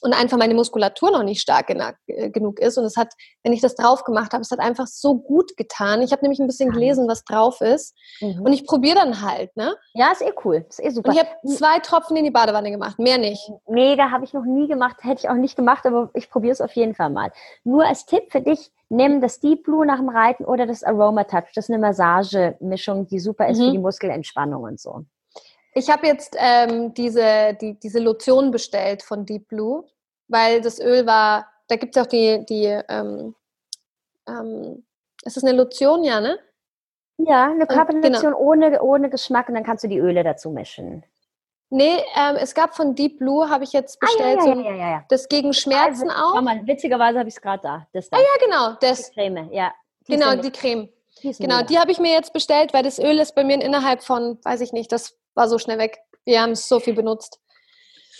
und einfach meine Muskulatur noch nicht stark äh, genug ist. Und es hat, wenn ich das drauf gemacht habe, es hat einfach so gut getan. Ich habe nämlich ein bisschen gelesen, was drauf ist. Mhm. Und ich probiere dann halt, ne? Ja, ist eh cool. Ist eh super. Und ich habe zwei Tropfen in die Badewanne gemacht, mehr nicht. Mega, habe ich noch nie gemacht, hätte ich auch nicht gemacht, aber ich probiere es auf jeden Fall mal. Nur als Tipp für dich, nimm das Deep Blue nach dem Reiten oder das Aroma Touch. Das ist eine Massagemischung, die super ist mhm. für die Muskelentspannung und so. Ich habe jetzt ähm, diese, die, diese Lotion bestellt von Deep Blue, weil das Öl war, da gibt es auch die, die, ähm, ähm, ist das eine Lotion, ja, ne? Ja, eine Körperlotion genau. ohne, ohne Geschmack und dann kannst du die Öle dazu mischen. Nee, ähm, es gab von Deep Blue, habe ich jetzt bestellt, ah, ja, ja, ja, das gegen Schmerzen also, auch. Mal, witzigerweise habe ich es gerade da. Das da. Ah ja, genau. Das, die Creme, ja. Die genau, die Creme. Genau, die habe ich mir jetzt bestellt, weil das Öl ist bei mir innerhalb von, weiß ich nicht, das war so schnell weg. Wir haben es so viel benutzt.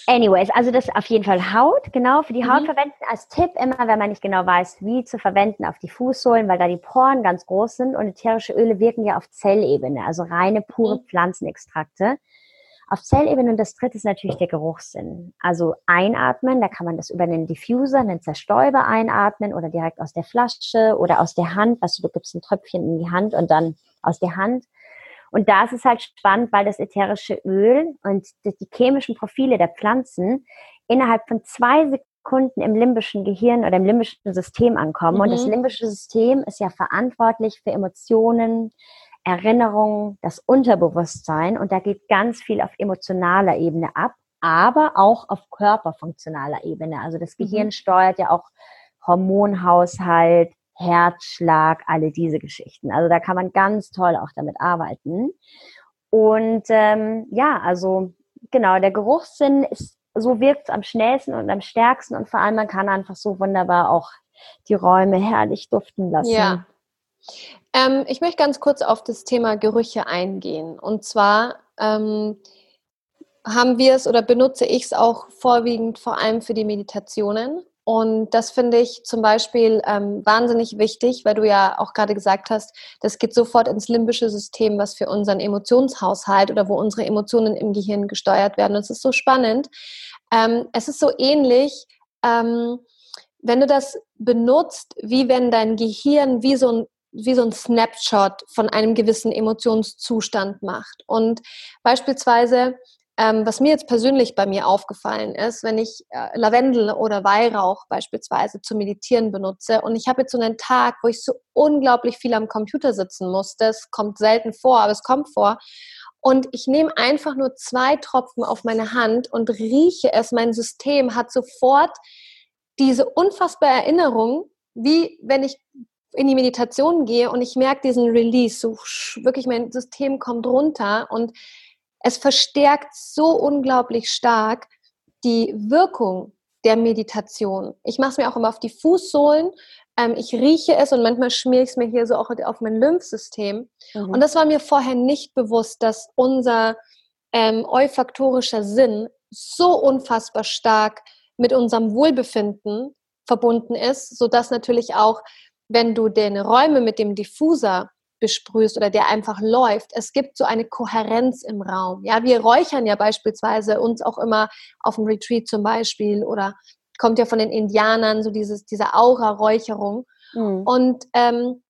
Anyways, also das auf jeden Fall Haut, genau, für die mhm. Haut verwenden. Als Tipp immer, wenn man nicht genau weiß, wie zu verwenden, auf die Fußsohlen, weil da die Poren ganz groß sind und ätherische Öle wirken ja auf Zellebene, also reine, pure mhm. Pflanzenextrakte. Auf Zellebene und das dritte ist natürlich der Geruchssinn. Also einatmen, da kann man das über einen Diffuser, einen Zerstäuber einatmen oder direkt aus der Flasche oder aus der Hand. Also du gibst ein Tröpfchen in die Hand und dann aus der Hand. Und da ist es halt spannend, weil das ätherische Öl und die chemischen Profile der Pflanzen innerhalb von zwei Sekunden im limbischen Gehirn oder im limbischen System ankommen. Mhm. Und das mhm. limbische System ist ja verantwortlich für Emotionen, Erinnerungen, das Unterbewusstsein und da geht ganz viel auf emotionaler Ebene ab, aber auch auf körperfunktionaler Ebene. Also das Gehirn mhm. steuert ja auch Hormonhaushalt, Herzschlag, alle diese Geschichten. Also da kann man ganz toll auch damit arbeiten. Und ähm, ja, also genau, der Geruchssinn ist, so wirkt es am schnellsten und am stärksten und vor allem man kann einfach so wunderbar auch die Räume herrlich duften lassen. Ja, ähm, ich möchte ganz kurz auf das Thema Gerüche eingehen. Und zwar ähm, haben wir es oder benutze ich es auch vorwiegend vor allem für die Meditationen. Und das finde ich zum Beispiel ähm, wahnsinnig wichtig, weil du ja auch gerade gesagt hast, das geht sofort ins limbische System, was für unseren Emotionshaushalt oder wo unsere Emotionen im Gehirn gesteuert werden. Und es ist so spannend. Ähm, es ist so ähnlich, ähm, wenn du das benutzt, wie wenn dein Gehirn wie so ein wie so ein Snapshot von einem gewissen Emotionszustand macht. Und beispielsweise, ähm, was mir jetzt persönlich bei mir aufgefallen ist, wenn ich äh, Lavendel oder Weihrauch beispielsweise zu meditieren benutze und ich habe jetzt so einen Tag, wo ich so unglaublich viel am Computer sitzen musste, es kommt selten vor, aber es kommt vor. Und ich nehme einfach nur zwei Tropfen auf meine Hand und rieche es. Mein System hat sofort diese unfassbare Erinnerung, wie wenn ich in die Meditation gehe und ich merke diesen Release, so wirklich mein System kommt runter und es verstärkt so unglaublich stark die Wirkung der Meditation. Ich mache es mir auch immer auf die Fußsohlen. Ähm, ich rieche es und manchmal schmiere ich es mir hier so auch auf mein Lymphsystem. Mhm. Und das war mir vorher nicht bewusst, dass unser ähm, olfaktorischer Sinn so unfassbar stark mit unserem Wohlbefinden verbunden ist, sodass natürlich auch wenn du deine Räume mit dem Diffuser besprühst oder der einfach läuft, es gibt so eine Kohärenz im Raum. Ja, wir räuchern ja beispielsweise uns auch immer auf dem Retreat zum Beispiel oder kommt ja von den Indianern so dieses, diese Aura-Räucherung. Mhm. Und ähm,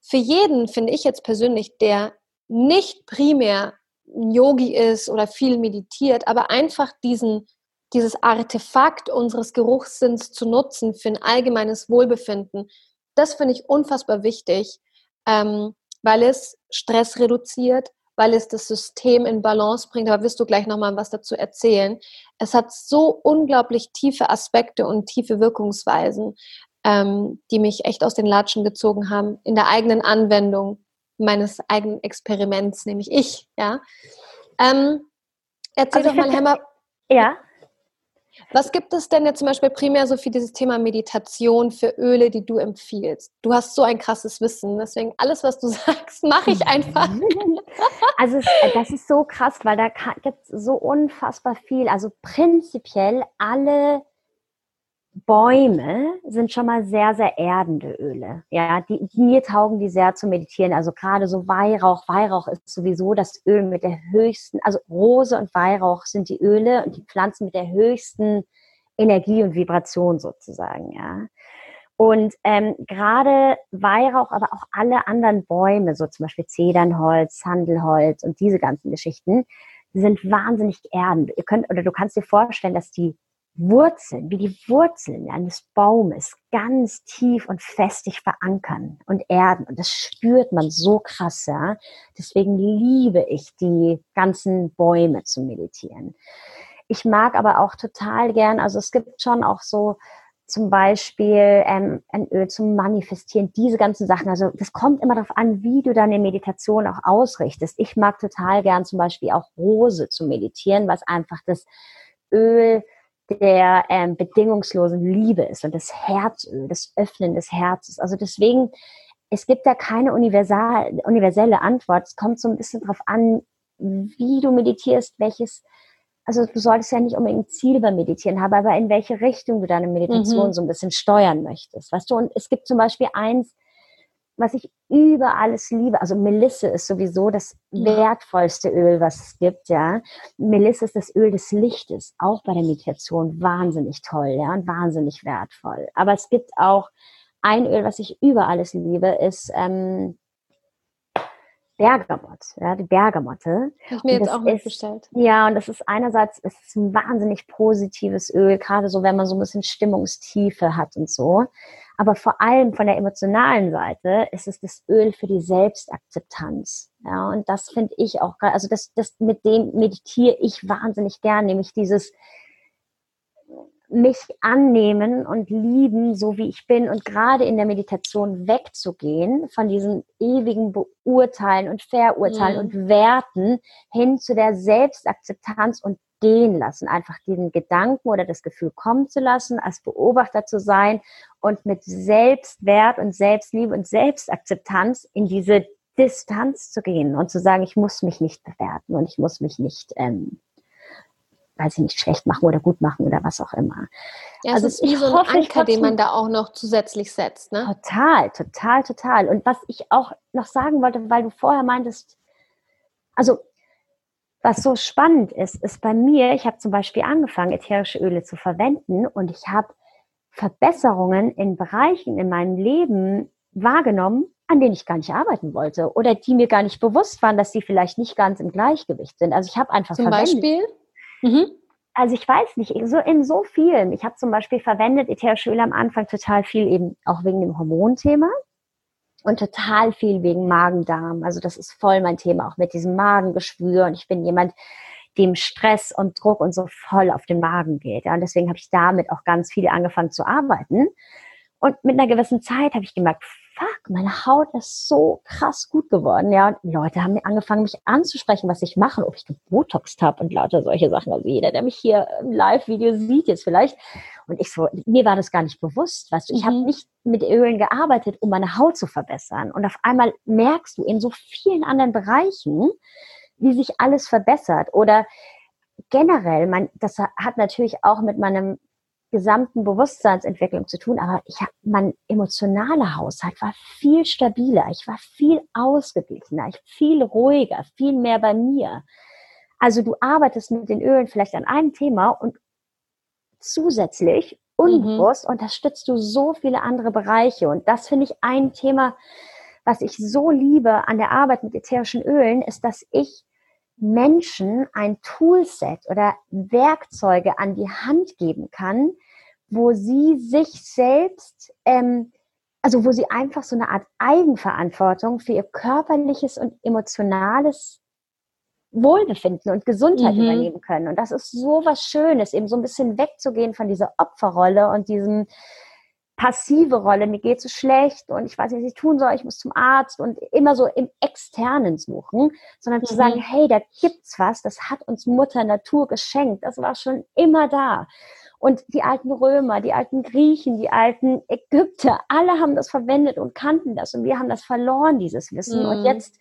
für jeden finde ich jetzt persönlich, der nicht primär ein Yogi ist oder viel meditiert, aber einfach diesen, dieses Artefakt unseres Geruchssinns zu nutzen für ein allgemeines Wohlbefinden, das finde ich unfassbar wichtig, ähm, weil es Stress reduziert, weil es das System in Balance bringt. Aber wirst du gleich nochmal was dazu erzählen. Es hat so unglaublich tiefe Aspekte und tiefe Wirkungsweisen, ähm, die mich echt aus den Latschen gezogen haben in der eigenen Anwendung meines eigenen Experiments, nämlich ich. Ja. Ähm, erzähl also doch mal, Hemmer. Ja. Was gibt es denn jetzt zum Beispiel primär so für dieses Thema Meditation für Öle, die du empfiehlst? Du hast so ein krasses Wissen, deswegen alles, was du <laughs> sagst, mache ich einfach. <laughs> Also äh, das ist so krass, weil da gibt es so unfassbar viel. Also prinzipiell alle Bäume sind schon mal sehr, sehr erdende Öle. Ja, die, mir taugen die sehr zu meditieren. Also gerade so Weihrauch. Weihrauch ist sowieso das Öl mit der höchsten, also Rose und Weihrauch sind die Öle und die Pflanzen mit der höchsten Energie und Vibration sozusagen, ja. Und ähm, gerade Weihrauch, aber auch alle anderen Bäume, so zum Beispiel Zedernholz, Sandelholz und diese ganzen Geschichten, sind wahnsinnig erdend. Ihr könnt, oder du kannst dir vorstellen, dass die Wurzeln, wie die Wurzeln eines Baumes ganz tief und festig verankern und erden. Und das spürt man so krass, ja. Deswegen liebe ich die ganzen Bäume zu meditieren. Ich mag aber auch total gern, also es gibt schon auch so zum Beispiel ähm, ein Öl zum Manifestieren, diese ganzen Sachen. Also das kommt immer darauf an, wie du deine Meditation auch ausrichtest. Ich mag total gern zum Beispiel auch Rose zu meditieren, was einfach das Öl der ähm, bedingungslosen Liebe ist und das Herzöl, das Öffnen des Herzens. Also deswegen, es gibt da keine universal, universelle Antwort. Es kommt so ein bisschen darauf an, wie du meditierst, welches also du solltest ja nicht unbedingt Ziel beim Meditieren haben, aber in welche Richtung du deine Meditation mhm. so ein bisschen steuern möchtest. Weißt du, und es gibt zum Beispiel eins, was ich über alles liebe. Also Melisse ist sowieso das wertvollste Öl, was es gibt, ja. Melisse ist das Öl des Lichtes, auch bei der Meditation wahnsinnig toll, ja, und wahnsinnig wertvoll. Aber es gibt auch ein Öl, was ich über alles liebe, ist ähm, Bergamott, ja, die Bergamotte. Habe ich mir jetzt auch mitbestellt. Ja, und das ist einerseits, es ist ein wahnsinnig positives Öl, gerade so, wenn man so ein bisschen Stimmungstiefe hat und so. Aber vor allem von der emotionalen Seite ist es das Öl für die Selbstakzeptanz. Ja, und das finde ich auch, also das, das, mit dem meditiere ich wahnsinnig gern, nämlich dieses, mich annehmen und lieben, so wie ich bin und gerade in der Meditation wegzugehen von diesem ewigen Beurteilen und Verurteilen mhm. und Werten hin zu der Selbstakzeptanz und gehen lassen, einfach diesen Gedanken oder das Gefühl kommen zu lassen, als Beobachter zu sein und mit Selbstwert und Selbstliebe und Selbstakzeptanz in diese Distanz zu gehen und zu sagen, ich muss mich nicht bewerten und ich muss mich nicht ähm, weiß ich nicht, schlecht machen oder gut machen oder was auch immer. Ja, also es ist wie so ein hoffe, Anker, den man da auch noch zusätzlich setzt, ne? Total, total, total. Und was ich auch noch sagen wollte, weil du vorher meintest, also was so spannend ist, ist bei mir, ich habe zum Beispiel angefangen, ätherische Öle zu verwenden und ich habe Verbesserungen in Bereichen in meinem Leben wahrgenommen, an denen ich gar nicht arbeiten wollte oder die mir gar nicht bewusst waren, dass sie vielleicht nicht ganz im Gleichgewicht sind. Also ich habe einfach zum verwendet. Beispiel Mhm. Also ich weiß nicht, so in so vielen. Ich habe zum Beispiel verwendet ätherische Öle am Anfang total viel eben auch wegen dem Hormonthema und total viel wegen Magen-Darm. Also das ist voll mein Thema, auch mit diesem Magengeschwür. Und ich bin jemand, dem Stress und Druck und so voll auf den Magen geht. Ja, und deswegen habe ich damit auch ganz viel angefangen zu arbeiten. Und mit einer gewissen Zeit habe ich gemerkt, fuck, meine Haut ist so krass gut geworden. Ja, und Leute haben mir angefangen, mich anzusprechen, was ich mache, ob ich gebotoxt habe und lauter solche Sachen. Also jeder, der mich hier im Live-Video sieht jetzt vielleicht. Und ich so, mir war das gar nicht bewusst, weißt du, ich mhm. habe nicht mit Ölen gearbeitet, um meine Haut zu verbessern. Und auf einmal merkst du in so vielen anderen Bereichen, wie sich alles verbessert. Oder generell, mein, das hat natürlich auch mit meinem gesamten Bewusstseinsentwicklung zu tun, aber ich hab, mein emotionaler Haushalt war viel stabiler, ich war viel ausgeglichener, ich viel ruhiger, viel mehr bei mir. Also du arbeitest mit den Ölen vielleicht an einem Thema und zusätzlich unbewusst mhm. unterstützt du so viele andere Bereiche und das finde ich ein Thema, was ich so liebe an der Arbeit mit ätherischen Ölen, ist, dass ich Menschen ein Toolset oder Werkzeuge an die Hand geben kann, wo sie sich selbst, ähm, also wo sie einfach so eine Art Eigenverantwortung für ihr körperliches und emotionales Wohlbefinden und Gesundheit mhm. übernehmen können. Und das ist so was Schönes, eben so ein bisschen wegzugehen von dieser Opferrolle und diesem, passive Rolle, mir geht es schlecht und ich weiß nicht, was ich tun soll, ich muss zum Arzt und immer so im Externen suchen, sondern mhm. zu sagen, hey, da gibt's was, das hat uns Mutter Natur geschenkt, das war schon immer da. Und die alten Römer, die alten Griechen, die alten Ägypter, alle haben das verwendet und kannten das und wir haben das verloren, dieses Wissen. Mhm. Und jetzt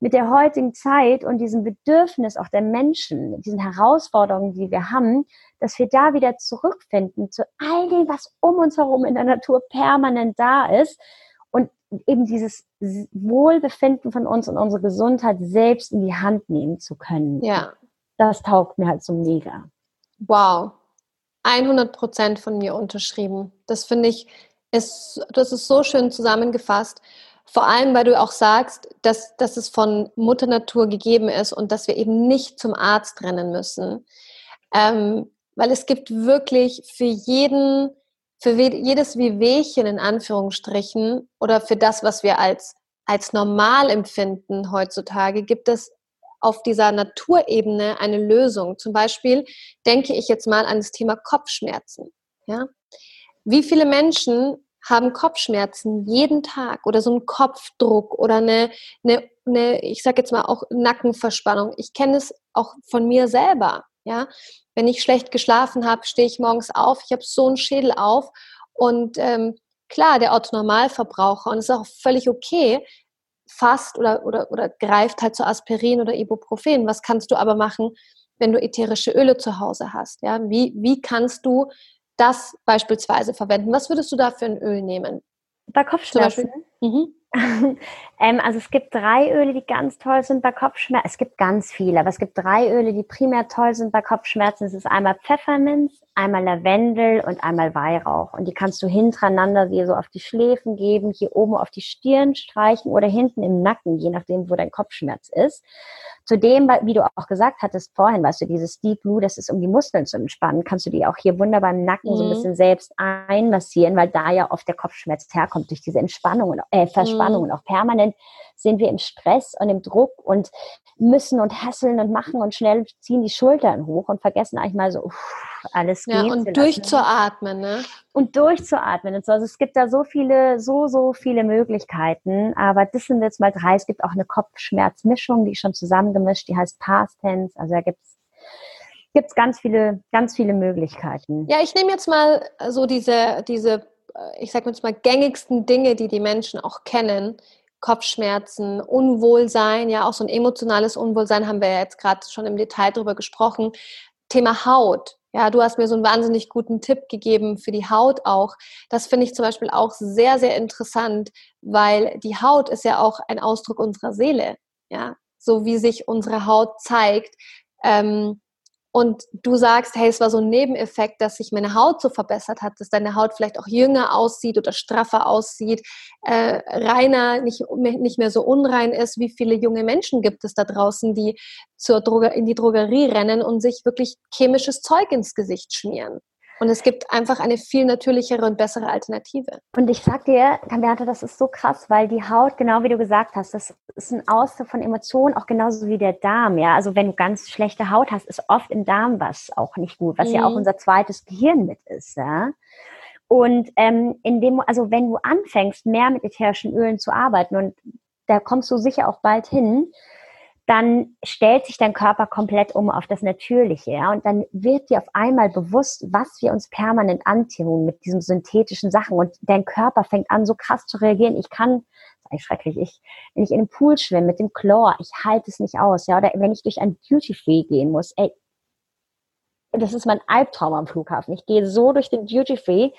mit der heutigen Zeit und diesem Bedürfnis auch der Menschen, diesen Herausforderungen, die wir haben, dass wir da wieder zurückfinden zu all dem, was um uns herum in der Natur permanent da ist und eben dieses Wohlbefinden von uns und unsere Gesundheit selbst in die Hand nehmen zu können. Ja. Das taugt mir halt so mega. Wow. 100 Prozent von mir unterschrieben. Das finde ich, ist, das ist so schön zusammengefasst. Vor allem, weil du auch sagst, dass, dass es von Mutter Natur gegeben ist und dass wir eben nicht zum Arzt rennen müssen. Ähm, weil es gibt wirklich für jeden, für jedes Wehwehchen in Anführungsstrichen oder für das, was wir als, als normal empfinden heutzutage, gibt es auf dieser Naturebene eine Lösung. Zum Beispiel denke ich jetzt mal an das Thema Kopfschmerzen. Ja? wie viele Menschen haben Kopfschmerzen jeden Tag oder so einen Kopfdruck oder eine, eine, eine ich sage jetzt mal auch Nackenverspannung. Ich kenne es auch von mir selber. Ja, wenn ich schlecht geschlafen habe, stehe ich morgens auf, ich habe so einen Schädel auf und ähm, klar, der Autonormalverbraucher und es ist auch völlig okay, fasst oder, oder, oder greift halt zu Aspirin oder Ibuprofen. Was kannst du aber machen, wenn du ätherische Öle zu Hause hast? Ja, wie, wie kannst du das beispielsweise verwenden? Was würdest du da für ein Öl nehmen? Bei Kopfschmerzen? Mhm. <laughs> ähm, also es gibt drei Öle, die ganz toll sind bei Kopfschmerzen. Es gibt ganz viele, aber es gibt drei Öle, die primär toll sind bei Kopfschmerzen. Es ist einmal Pfefferminz, einmal Lavendel und einmal Weihrauch. Und die kannst du hintereinander dir so auf die Schläfen geben, hier oben auf die Stirn streichen oder hinten im Nacken, je nachdem, wo dein Kopfschmerz ist. Zudem, wie du auch gesagt hattest vorhin, weißt du, dieses Deep Blue, das ist, um die Muskeln zu entspannen, kannst du die auch hier wunderbar im Nacken mhm. so ein mhm. bisschen selbst einmassieren, weil da ja oft der Kopfschmerz herkommt durch diese Entspannung, äh, Verspannung mhm. und auch permanent sind wir im Stress und im Druck und müssen und hasseln und machen und schnell ziehen die Schultern hoch und vergessen eigentlich mal so, uff, alles geht. Ja, und durchzuatmen, ne? Und durchzuatmen. Und so. Also es gibt da so viele, so, so viele Möglichkeiten. Aber das sind jetzt mal drei. Es gibt auch eine Kopfschmerzmischung, die ist schon zusammengemischt, die heißt Past Tense. Also da gibt's gibt's ganz viele, ganz viele Möglichkeiten. Ja, ich nehme jetzt mal so diese, diese, ich sag jetzt mal, gängigsten Dinge, die die Menschen auch kennen. Kopfschmerzen, Unwohlsein, ja, auch so ein emotionales Unwohlsein haben wir ja jetzt gerade schon im Detail drüber gesprochen. Thema Haut. Ja, du hast mir so einen wahnsinnig guten Tipp gegeben für die Haut auch. Das finde ich zum Beispiel auch sehr, sehr interessant, weil die Haut ist ja auch ein Ausdruck unserer Seele. Ja, so wie sich unsere Haut zeigt. Ähm, und du sagst, hey, es war so ein Nebeneffekt, dass sich meine Haut so verbessert hat, dass deine Haut vielleicht auch jünger aussieht oder straffer aussieht, äh, reiner, nicht, nicht mehr so unrein ist. Wie viele junge Menschen gibt es da draußen, die zur Droge, in die Drogerie rennen und sich wirklich chemisches Zeug ins Gesicht schmieren? Und es gibt einfach eine viel natürlichere und bessere Alternative. Und ich sag dir, Cambiata, das ist so krass, weil die Haut, genau wie du gesagt hast, das ist ein Ausdruck von Emotionen, auch genauso wie der Darm. Ja, also wenn du ganz schlechte Haut hast, ist oft im Darm was auch nicht gut, was mhm. ja auch mhm. unser zweites Gehirn mit ist. Ja. Und ähm, in dem, also wenn du anfängst, mehr mit ätherischen Ölen zu arbeiten und da kommst du sicher auch bald hin, dann stellt sich dein Körper komplett um auf das Natürliche. Ja? Und dann wird dir auf einmal bewusst, was wir uns permanent antun mit diesen synthetischen Sachen. Und dein Körper fängt an, so krass zu reagieren. Ich kann, das ist eigentlich schrecklich, ich, wenn ich in den Pool schwimme mit dem Chlor, ich halte es nicht aus. Ja? Oder wenn ich durch ein Duty-Free gehen muss, ey, das ist mein Albtraum am Flughafen. Ich gehe so durch den Duty Free.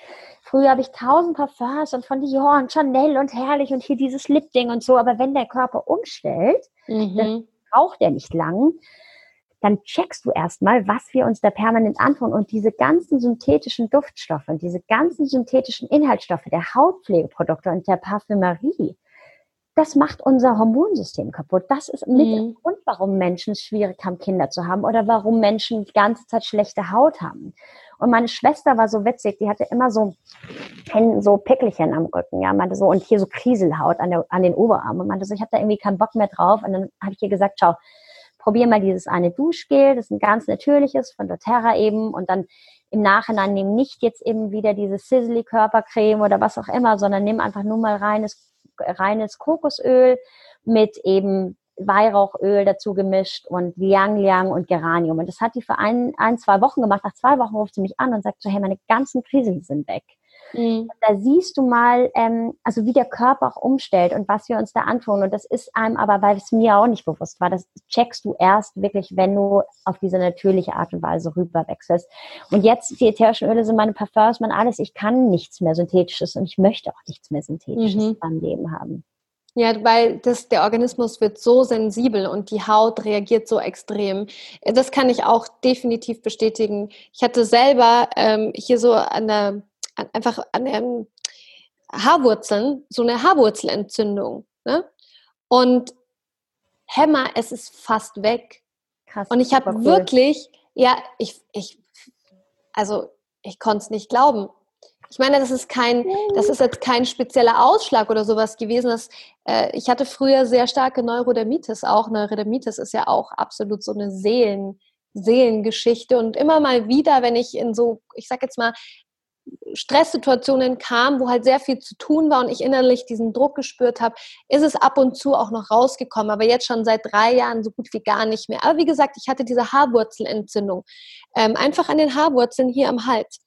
Früher habe ich tausend Parfums und von Dior und Chanel und herrlich und hier dieses Lip-Ding und so. Aber wenn der Körper umstellt, mhm braucht er nicht lang, dann checkst du erstmal, was wir uns da permanent antun. Und diese ganzen synthetischen Duftstoffe und diese ganzen synthetischen Inhaltsstoffe der Hautpflegeprodukte und der Parfümerie, das macht unser Hormonsystem kaputt. Das ist mit mhm. Grund, warum Menschen es schwierig haben, Kinder zu haben oder warum Menschen die ganze Zeit schlechte Haut haben. Und meine Schwester war so witzig, die hatte immer so, so Pickelchen am Rücken, ja, meinte so, und hier so Kriselhaut an, der, an den Oberarmen. Und meinte so, ich habe da irgendwie keinen Bock mehr drauf. Und dann habe ich ihr gesagt, schau, probier mal dieses eine Duschgel, das ist ein ganz natürliches von doTERRA eben. Und dann im Nachhinein nimm nicht jetzt eben wieder diese Sizzly Körpercreme oder was auch immer, sondern nimm einfach nur mal reines, reines Kokosöl mit eben Weihrauchöl dazu gemischt und Liang Liang und Geranium. Und das hat die für ein, ein, zwei Wochen gemacht. Nach zwei Wochen ruft sie mich an und sagt so, hey, meine ganzen Krisen sind weg. Mhm. Da siehst du mal, ähm, also wie der Körper auch umstellt und was wir uns da antun. Und das ist einem aber, weil es mir auch nicht bewusst war, das checkst du erst wirklich, wenn du auf diese natürliche Art und Weise rüber wechselst. Und jetzt, die ätherischen Öle sind meine Parfums, mein alles. Ich kann nichts mehr Synthetisches und ich möchte auch nichts mehr Synthetisches mhm. meinem Leben haben. Ja, weil das, der Organismus wird so sensibel und die Haut reagiert so extrem. Das kann ich auch definitiv bestätigen. Ich hatte selber ähm, hier so an der, einfach an den Haarwurzeln so eine Haarwurzelentzündung. Ne? Und Hämmer, es ist fast weg. Krass. Und ich habe cool. wirklich, ja, ich, ich, also ich konnte es nicht glauben. Ich meine, das ist kein, das ist jetzt kein spezieller Ausschlag oder sowas gewesen. Dass, äh, ich hatte früher sehr starke Neurodermitis auch. Neurodermitis ist ja auch absolut so eine Seelen, Seelengeschichte. Und immer mal wieder, wenn ich in so, ich sag jetzt mal, Stresssituationen kam, wo halt sehr viel zu tun war und ich innerlich diesen Druck gespürt habe, ist es ab und zu auch noch rausgekommen, aber jetzt schon seit drei Jahren so gut wie gar nicht mehr. Aber wie gesagt, ich hatte diese Haarwurzelentzündung, ähm, einfach an den Haarwurzeln hier am Hals.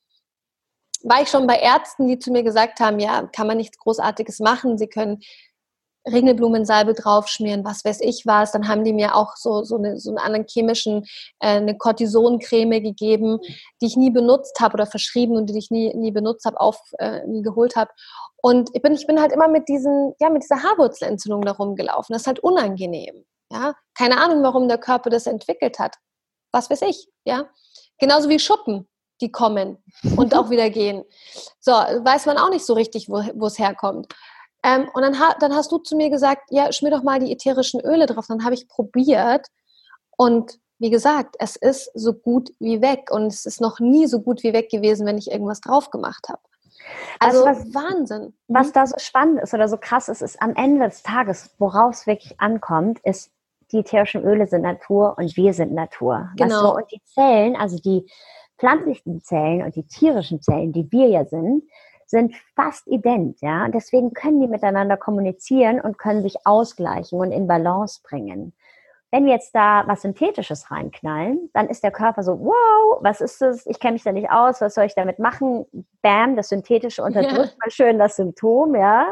War ich schon bei Ärzten, die zu mir gesagt haben, ja, kann man nichts Großartiges machen, sie können Ringelblumensalbe draufschmieren, was weiß ich was. Dann haben die mir auch so, so, eine, so einen anderen chemischen, äh, eine Cortisoncreme gegeben, die ich nie benutzt habe oder verschrieben und die ich nie, nie benutzt habe, auf, äh, nie geholt habe. Und ich bin, ich bin halt immer mit diesen, ja, mit dieser Haarwurzelentzündung da rumgelaufen. Das ist halt unangenehm. Ja, keine Ahnung, warum der Körper das entwickelt hat. Was weiß ich, ja. Genauso wie Schuppen, die kommen und auch <laughs> wieder gehen. So, weiß man auch nicht so richtig, wo es herkommt. Ähm, und dann, ha dann hast du zu mir gesagt, ja, schmier doch mal die ätherischen Öle drauf. Dann habe ich probiert und wie gesagt, es ist so gut wie weg und es ist noch nie so gut wie weg gewesen, wenn ich irgendwas drauf gemacht habe. Also, also was, Wahnsinn. Was mhm. da so spannend ist oder so krass ist, ist am Ende des Tages, worauf es wirklich ankommt, ist, die ätherischen Öle sind Natur und wir sind Natur. Genau. So? Und die Zellen, also die pflanzlichen Zellen und die tierischen Zellen, die wir ja sind, sind fast ident, ja. Und deswegen können die miteinander kommunizieren und können sich ausgleichen und in Balance bringen. Wenn wir jetzt da was Synthetisches reinknallen, dann ist der Körper so, wow, was ist das? Ich kenne mich da nicht aus, was soll ich damit machen? Bam, das Synthetische unterdrückt <laughs> mal schön das Symptom, ja.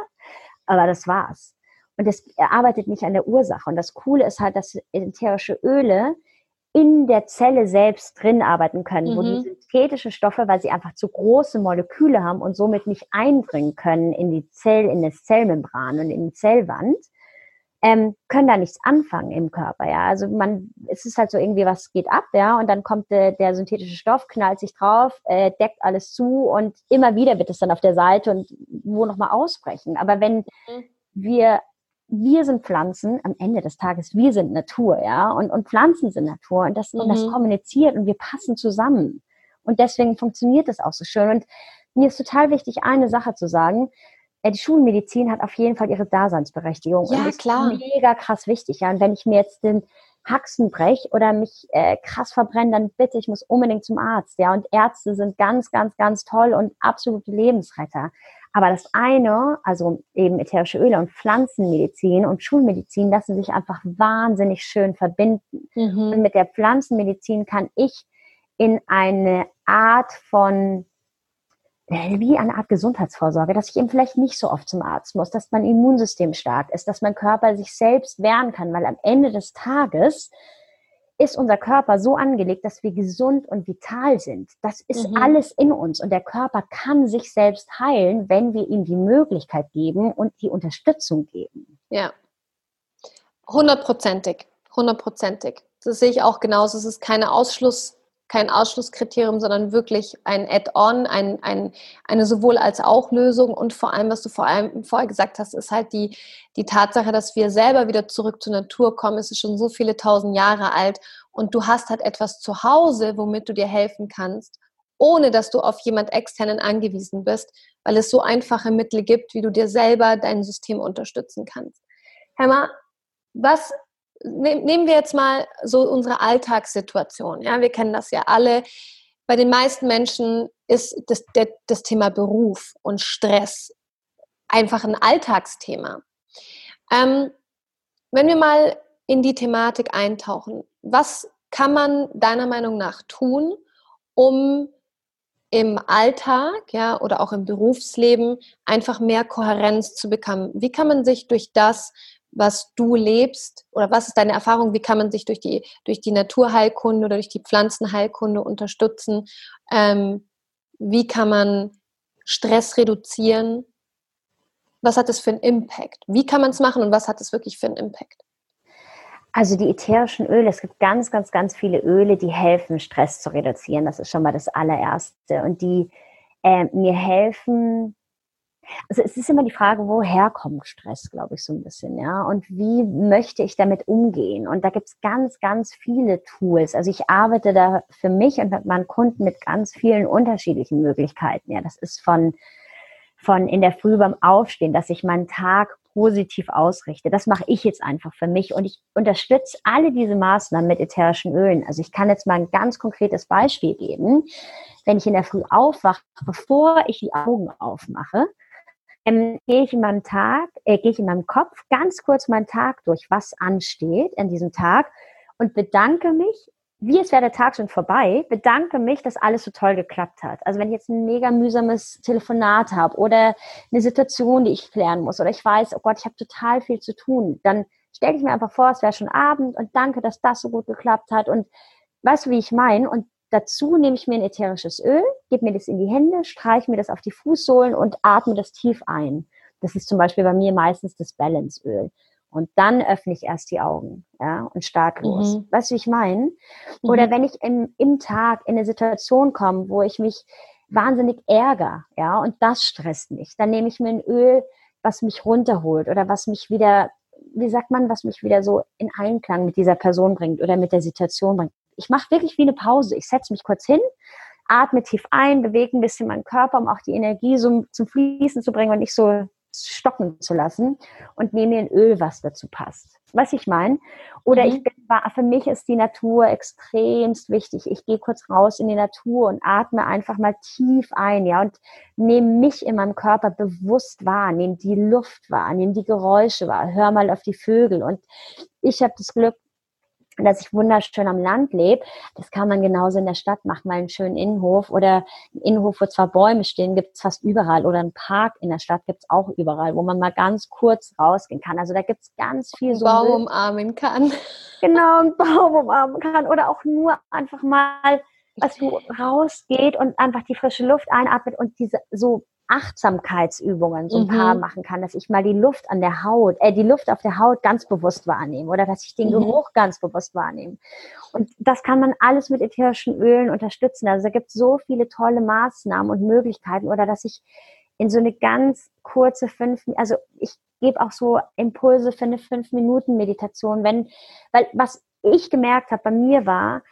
Aber das war's. Und es arbeitet nicht an der Ursache. Und das Coole ist halt, dass ätherische Öle in der Zelle selbst drin arbeiten können, mhm. wo die mhm. synthetischen Stoffe, weil sie einfach zu große Moleküle haben und somit nicht einbringen können in die Zell, in das Zellmembran und in die Zellwand, ähm, können da nichts anfangen im Körper, ja. Also man, es ist halt so irgendwie, was geht ab, ja, und dann kommt der, der synthetische Stoff, knallt sich drauf, äh, deckt alles zu und immer wieder wird es dann auf der Seite und wo nochmal ausbrechen. Aber wenn mhm. wir wir sind Pflanzen, am Ende des Tages, wir sind Natur, ja, und, und Pflanzen sind Natur und das, mhm. und das mhm. kommuniziert und wir passen zusammen. Und deswegen funktioniert das auch so schön. Und mir ist total wichtig, eine Sache zu sagen. Äh, die Schulmedizin hat auf jeden Fall ihre Daseinsberechtigung. Ja, und ist klar. mega krass wichtig. Ja, und wenn ich mir jetzt den Haxen brech oder mich äh, krass verbrenne, dann bitte, ich muss unbedingt zum Arzt. Ja, und Ärzte sind ganz, ganz, ganz toll und absolute Lebensretter. Aber das eine, also eben ätherische Öle und Pflanzenmedizin und Schulmedizin lassen sich einfach wahnsinnig schön verbinden. Mhm. Und mit der Pflanzenmedizin kann ich in eine Art von wie eine Art Gesundheitsvorsorge, dass ich eben vielleicht nicht so oft zum Arzt muss, dass mein Immunsystem stark ist, dass mein Körper sich selbst wehren kann, weil am Ende des Tages ist unser Körper so angelegt, dass wir gesund und vital sind. Das ist mhm. alles in uns und der Körper kann sich selbst heilen, wenn wir ihm die Möglichkeit geben und die Unterstützung geben. Ja, hundertprozentig, hundertprozentig. Das sehe ich auch genauso. Es ist keine Ausschluss, kein Ausschlusskriterium, sondern wirklich ein Add-on, ein, ein, eine sowohl als auch Lösung und vor allem, was du vor allem vorher gesagt hast, ist halt die, die Tatsache, dass wir selber wieder zurück zur Natur kommen. Es ist schon so viele tausend Jahre alt und du hast halt etwas zu Hause, womit du dir helfen kannst, ohne dass du auf jemand externen angewiesen bist, weil es so einfache Mittel gibt, wie du dir selber dein System unterstützen kannst. Hammer, was nehmen wir jetzt mal so unsere Alltagssituation. Ja, wir kennen das ja alle. Bei den meisten Menschen ist das, das Thema Beruf und Stress einfach ein Alltagsthema. Ähm, wenn wir mal in die Thematik eintauchen, was kann man deiner Meinung nach tun, um im Alltag, ja, oder auch im Berufsleben einfach mehr Kohärenz zu bekommen? Wie kann man sich durch das was du lebst oder was ist deine Erfahrung, wie kann man sich durch die, durch die Naturheilkunde oder durch die Pflanzenheilkunde unterstützen? Ähm, wie kann man Stress reduzieren? Was hat das für einen Impact? Wie kann man es machen und was hat es wirklich für einen Impact? Also die ätherischen Öle, es gibt ganz, ganz, ganz viele Öle, die helfen, Stress zu reduzieren. Das ist schon mal das allererste. Und die äh, mir helfen, also es ist immer die Frage, woher kommt Stress, glaube ich, so ein bisschen, ja. Und wie möchte ich damit umgehen? Und da gibt es ganz, ganz viele Tools. Also ich arbeite da für mich und mit meinen Kunden mit ganz vielen unterschiedlichen Möglichkeiten. Ja, das ist von, von in der Früh beim Aufstehen, dass ich meinen Tag positiv ausrichte. Das mache ich jetzt einfach für mich und ich unterstütze alle diese Maßnahmen mit ätherischen Ölen. Also ich kann jetzt mal ein ganz konkretes Beispiel geben. Wenn ich in der Früh aufwache, bevor ich die Augen aufmache, ähm, gehe ich in meinem Tag, äh, gehe ich in meinem Kopf ganz kurz meinen Tag durch, was ansteht an diesem Tag und bedanke mich wie es wäre der Tag schon vorbei, bedanke mich, dass alles so toll geklappt hat. Also wenn ich jetzt ein mega mühsames Telefonat habe oder eine Situation, die ich klären muss oder ich weiß, oh Gott, ich habe total viel zu tun, dann stelle ich mir einfach vor, es wäre schon Abend und danke, dass das so gut geklappt hat und weißt du, wie ich meine? Und dazu nehme ich mir ein ätherisches Öl, gebe mir das in die Hände, streiche mir das auf die Fußsohlen und atme das tief ein. Das ist zum Beispiel bei mir meistens das Balanceöl. Und dann öffne ich erst die Augen, ja, und starte los. Mhm. Weißt du, wie ich meine? Mhm. Oder wenn ich im, im Tag in eine Situation komme, wo ich mich wahnsinnig ärgere, ja, und das stresst mich, dann nehme ich mir ein Öl, was mich runterholt oder was mich wieder, wie sagt man, was mich wieder so in Einklang mit dieser Person bringt oder mit der Situation bringt. Ich mache wirklich wie eine Pause. Ich setze mich kurz hin, atme tief ein, bewege ein bisschen meinen Körper, um auch die Energie so zum Fließen zu bringen und nicht so stocken zu lassen und nehme mir ein Öl, was dazu passt. Was ich meine? Oder mhm. ich bin, für mich ist die Natur extremst wichtig. Ich gehe kurz raus in die Natur und atme einfach mal tief ein, ja, und nehme mich in meinem Körper bewusst wahr, nehme die Luft wahr, nehme die Geräusche wahr, hör mal auf die Vögel. Und ich habe das Glück, dass ich wunderschön am Land lebe. Das kann man genauso in der Stadt machen, mal einen schönen Innenhof oder einen Innenhof, wo zwar Bäume stehen, gibt es fast überall oder einen Park in der Stadt gibt es auch überall, wo man mal ganz kurz rausgehen kann. Also da gibt es ganz viel so. Baum umarmen kann. <laughs> Genau, einen Baum umarmen kann oder auch nur einfach mal, was du rausgeht und einfach die frische Luft einatmet und diese so Achtsamkeitsübungen so ein mhm. paar machen kann, dass ich mal die Luft an der Haut, äh, die Luft auf der Haut ganz bewusst wahrnehme oder dass ich den mhm. Geruch ganz bewusst wahrnehme. Und das kann man alles mit ätherischen Ölen unterstützen. Also da gibt es so viele tolle Maßnahmen und Möglichkeiten oder dass ich in so eine ganz kurze fünf, also ich gebe auch so Impulse für eine fünf Minuten Meditation, wenn, weil was ich gemerkt habe bei mir war,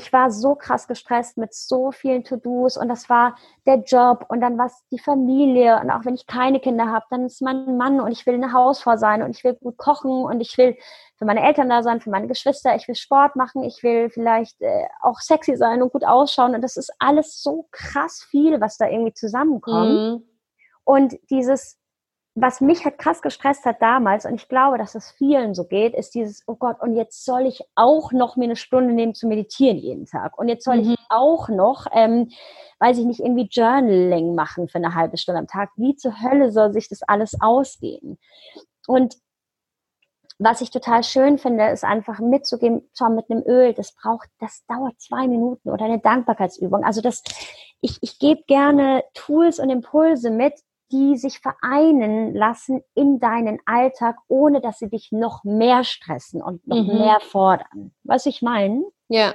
ich war so krass gestresst mit so vielen To-Dos und das war der Job und dann war es die Familie und auch wenn ich keine Kinder habe, dann ist mein Mann und ich will eine Hausfrau sein und ich will gut kochen und ich will für meine Eltern da sein, für meine Geschwister, ich will Sport machen, ich will vielleicht äh, auch sexy sein und gut ausschauen und das ist alles so krass viel, was da irgendwie zusammenkommt. Mhm. Und dieses was mich halt krass gestresst hat damals, und ich glaube, dass es vielen so geht, ist dieses, oh Gott, und jetzt soll ich auch noch mir eine Stunde nehmen zu meditieren jeden Tag. Und jetzt soll mhm. ich auch noch, ähm, weiß ich nicht, irgendwie Journaling machen für eine halbe Stunde am Tag. Wie zur Hölle soll sich das alles ausgehen? Und was ich total schön finde, ist einfach mitzugeben, zwar mit einem Öl, das braucht, das dauert zwei Minuten oder eine Dankbarkeitsübung. Also das, ich, ich gebe gerne Tools und Impulse mit, die sich vereinen lassen in deinen Alltag, ohne dass sie dich noch mehr stressen und noch mhm. mehr fordern. Was ich meine? Ja.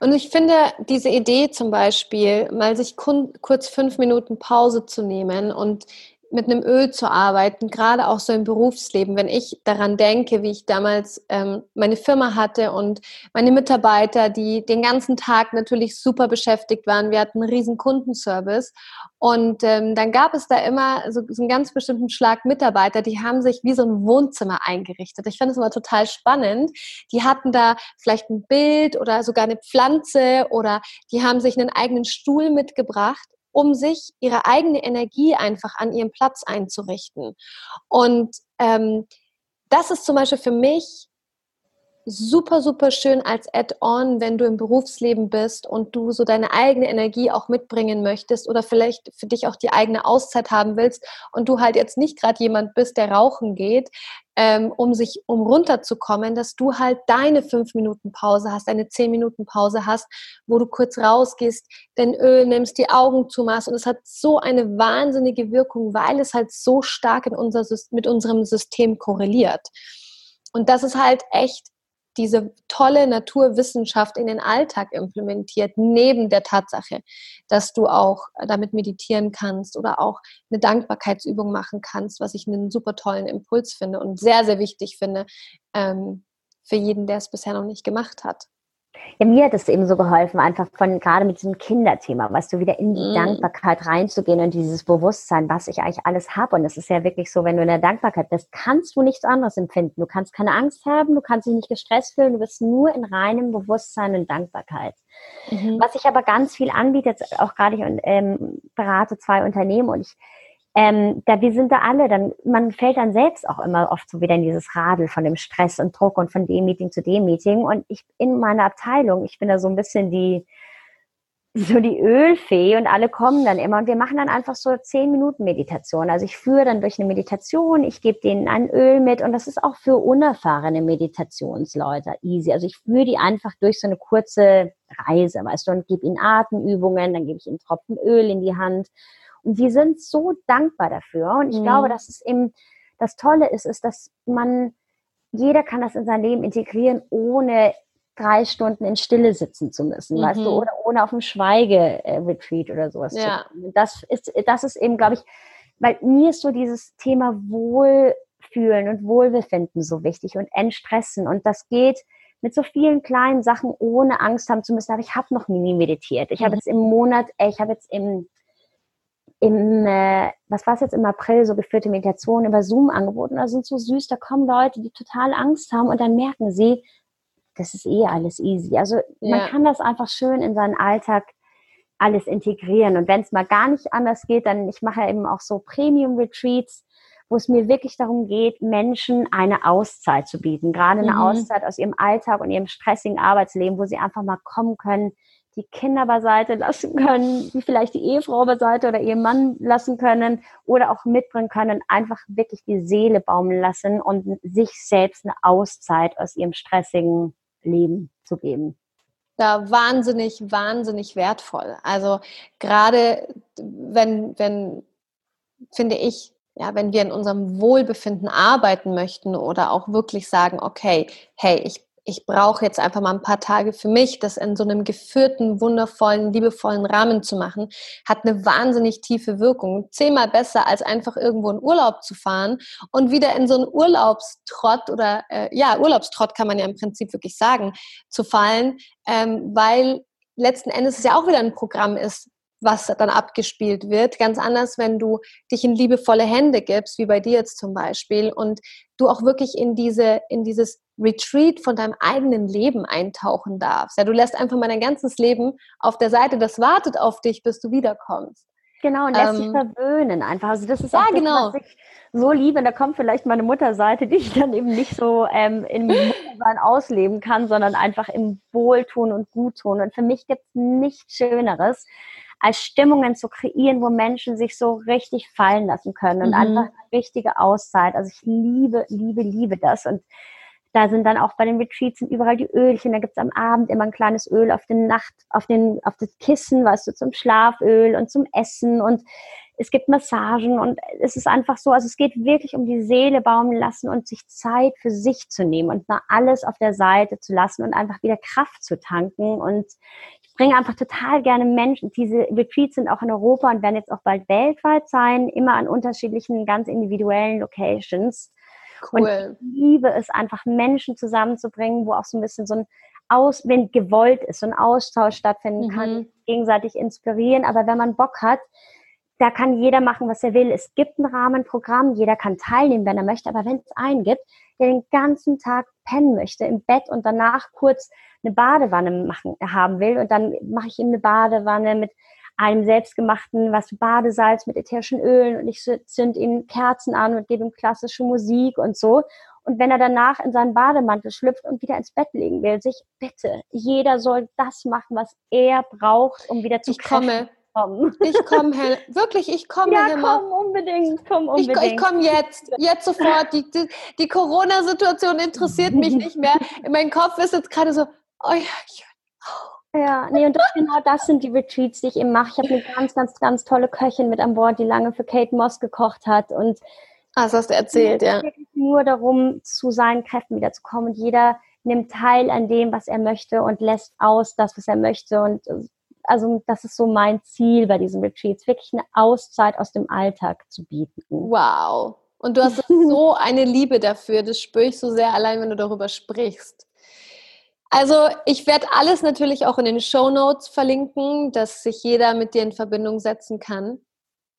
Und ich finde diese Idee zum Beispiel, mal sich kurz fünf Minuten Pause zu nehmen und mit einem Öl zu arbeiten, gerade auch so im Berufsleben, wenn ich daran denke, wie ich damals ähm, meine Firma hatte und meine Mitarbeiter, die den ganzen Tag natürlich super beschäftigt waren. Wir hatten einen riesen Kundenservice und ähm, dann gab es da immer so, so einen ganz bestimmten Schlag Mitarbeiter, die haben sich wie so ein Wohnzimmer eingerichtet. Ich fand es immer total spannend. Die hatten da vielleicht ein Bild oder sogar eine Pflanze oder die haben sich einen eigenen Stuhl mitgebracht um sich ihre eigene Energie einfach an ihrem Platz einzurichten. Und ähm, das ist zum Beispiel für mich super, super schön als Add-on, wenn du im Berufsleben bist und du so deine eigene Energie auch mitbringen möchtest oder vielleicht für dich auch die eigene Auszeit haben willst und du halt jetzt nicht gerade jemand bist, der rauchen geht, ähm, um sich, um runterzukommen, dass du halt deine fünf Minuten Pause hast, deine zehn Minuten Pause hast, wo du kurz rausgehst, den Öl nimmst, die Augen zumachst und es hat so eine wahnsinnige Wirkung, weil es halt so stark in unser, mit unserem System korreliert. Und das ist halt echt diese tolle Naturwissenschaft in den Alltag implementiert, neben der Tatsache, dass du auch damit meditieren kannst oder auch eine Dankbarkeitsübung machen kannst, was ich einen super tollen Impuls finde und sehr, sehr wichtig finde ähm, für jeden, der es bisher noch nicht gemacht hat. Ja, mir hat es eben so geholfen, einfach von gerade mit diesem Kinderthema, weißt du, wieder in die mm. Dankbarkeit reinzugehen und dieses Bewusstsein, was ich eigentlich alles habe. Und es ist ja wirklich so, wenn du in der Dankbarkeit bist, kannst du nichts anderes empfinden. Du kannst keine Angst haben, du kannst dich nicht gestresst fühlen, du bist nur in reinem Bewusstsein und Dankbarkeit. Mhm. Was ich aber ganz viel anbiete, jetzt auch gerade ich ähm, berate zwei Unternehmen und ich ähm, da wir sind da alle, dann man fällt dann selbst auch immer oft so wieder in dieses Radel von dem Stress und Druck und von dem Meeting zu dem Meeting. Und ich in meiner Abteilung, ich bin da so ein bisschen die so die Ölfee und alle kommen dann immer und wir machen dann einfach so zehn Minuten Meditation. Also ich führe dann durch eine Meditation, ich gebe denen ein Öl mit und das ist auch für unerfahrene Meditationsleute easy. Also ich führe die einfach durch so eine kurze Reise, weißt du, und gebe ihnen Atemübungen, dann gebe ich ihnen Tropfen Öl in die Hand die sind so dankbar dafür. Und ich mhm. glaube, dass es eben das Tolle ist, ist, dass man, jeder kann das in sein Leben integrieren, ohne drei Stunden in Stille sitzen zu müssen, mhm. weißt du, mhm. oder ohne auf dem Schweige-Retreat oder sowas ja. zu kommen. Das ist, das ist eben, glaube ich, weil mir ist so dieses Thema Wohlfühlen und Wohlbefinden so wichtig und Entstressen. Und das geht mit so vielen kleinen Sachen, ohne Angst haben zu müssen. Aber ich habe noch nie meditiert. Ich mhm. habe jetzt im Monat, ich habe jetzt im im, äh, was war es jetzt im April, so geführte Meditationen über Zoom angeboten. Da sind so süß, da kommen Leute, die total Angst haben und dann merken sie, das ist eh alles easy. Also ja. man kann das einfach schön in seinen Alltag alles integrieren. Und wenn es mal gar nicht anders geht, dann, ich mache ja eben auch so Premium-Retreats, wo es mir wirklich darum geht, Menschen eine Auszeit zu bieten. Gerade eine mhm. Auszeit aus ihrem Alltag und ihrem stressigen Arbeitsleben, wo sie einfach mal kommen können, die Kinder beiseite lassen können, die vielleicht die Ehefrau beiseite oder ihren Mann lassen können oder auch mitbringen können, einfach wirklich die Seele baumeln lassen und sich selbst eine Auszeit aus ihrem stressigen Leben zu geben. Ja, wahnsinnig, wahnsinnig wertvoll. Also gerade wenn, wenn, finde ich, ja, wenn wir in unserem Wohlbefinden arbeiten möchten oder auch wirklich sagen, okay, hey, ich ich brauche jetzt einfach mal ein paar Tage für mich, das in so einem geführten, wundervollen, liebevollen Rahmen zu machen, hat eine wahnsinnig tiefe Wirkung. Zehnmal besser, als einfach irgendwo in Urlaub zu fahren und wieder in so einen Urlaubstrott oder, äh, ja, Urlaubstrott kann man ja im Prinzip wirklich sagen, zu fallen, ähm, weil letzten Endes es ja auch wieder ein Programm ist, was dann abgespielt wird. Ganz anders, wenn du dich in liebevolle Hände gibst, wie bei dir jetzt zum Beispiel, und du auch wirklich in diese, in dieses Retreat von deinem eigenen Leben eintauchen darfst. Ja, du lässt einfach mal dein ganzes Leben auf der Seite, das wartet auf dich, bis du wiederkommst. Genau, und lässt ähm, sich verwöhnen einfach. Also das ist ja, auch das, genau. was ich so liebe. Da kommt vielleicht meine Mutterseite, die ich dann eben nicht so ähm, im <laughs> Muttersein ausleben kann, sondern einfach im Wohltun und Guttun. Und für mich gibt es nichts Schöneres, als Stimmungen zu kreieren, wo Menschen sich so richtig fallen lassen können und mhm. einfach eine richtige Auszeit. Also ich liebe, liebe, liebe das. Und da sind dann auch bei den Retreats sind überall die Ölchen. Da gibt's am Abend immer ein kleines Öl auf den Nacht, auf den, auf das Kissen, weißt du, zum Schlaföl und zum Essen und es gibt Massagen und es ist einfach so, also es geht wirklich um die Seele baumeln lassen und sich Zeit für sich zu nehmen und mal alles auf der Seite zu lassen und einfach wieder Kraft zu tanken und bringe einfach total gerne Menschen. Diese Retreats sind auch in Europa und werden jetzt auch bald weltweit sein, immer an unterschiedlichen, ganz individuellen Locations. Cool. Und ich liebe es einfach, Menschen zusammenzubringen, wo auch so ein bisschen so ein Aus, wenn gewollt ist, so ein Austausch stattfinden mhm. kann, gegenseitig inspirieren. Aber wenn man Bock hat, da kann jeder machen, was er will. Es gibt ein Rahmenprogramm, jeder kann teilnehmen, wenn er möchte. Aber wenn es einen gibt, der den ganzen Tag pennen möchte im Bett und danach kurz eine Badewanne machen, haben will und dann mache ich ihm eine Badewanne mit einem selbstgemachten, was Badesalz mit ätherischen Ölen und ich zünd ihm Kerzen an und gebe ihm klassische Musik und so. Und wenn er danach in seinen Bademantel schlüpft und wieder ins Bett legen will, sich bitte, jeder soll das machen, was er braucht, um wieder zu ich komme. Kommen. Ich komme, wirklich, ich komme. Ja, komm unbedingt, komm unbedingt. Ich, ich komme jetzt, jetzt sofort. Die, die, die Corona-Situation interessiert mich <laughs> nicht mehr. Mein Kopf ist jetzt gerade so, oh ja, ja, nee, und das, genau das sind die Retreats, die ich eben mache. Ich habe eine ganz, ganz, ganz tolle Köchin mit an Bord, die lange für Kate Moss gekocht hat. Und ah, das hast du erzählt, ja. Nur darum, zu seinen Kräften wiederzukommen. Und jeder nimmt teil an dem, was er möchte und lässt aus das, was er möchte. Und also das ist so mein Ziel bei diesen Retreats, wirklich eine Auszeit aus dem Alltag zu bieten. Wow. Und du hast so <laughs> eine Liebe dafür, das spüre ich so sehr allein, wenn du darüber sprichst. Also ich werde alles natürlich auch in den Show Notes verlinken, dass sich jeder mit dir in Verbindung setzen kann.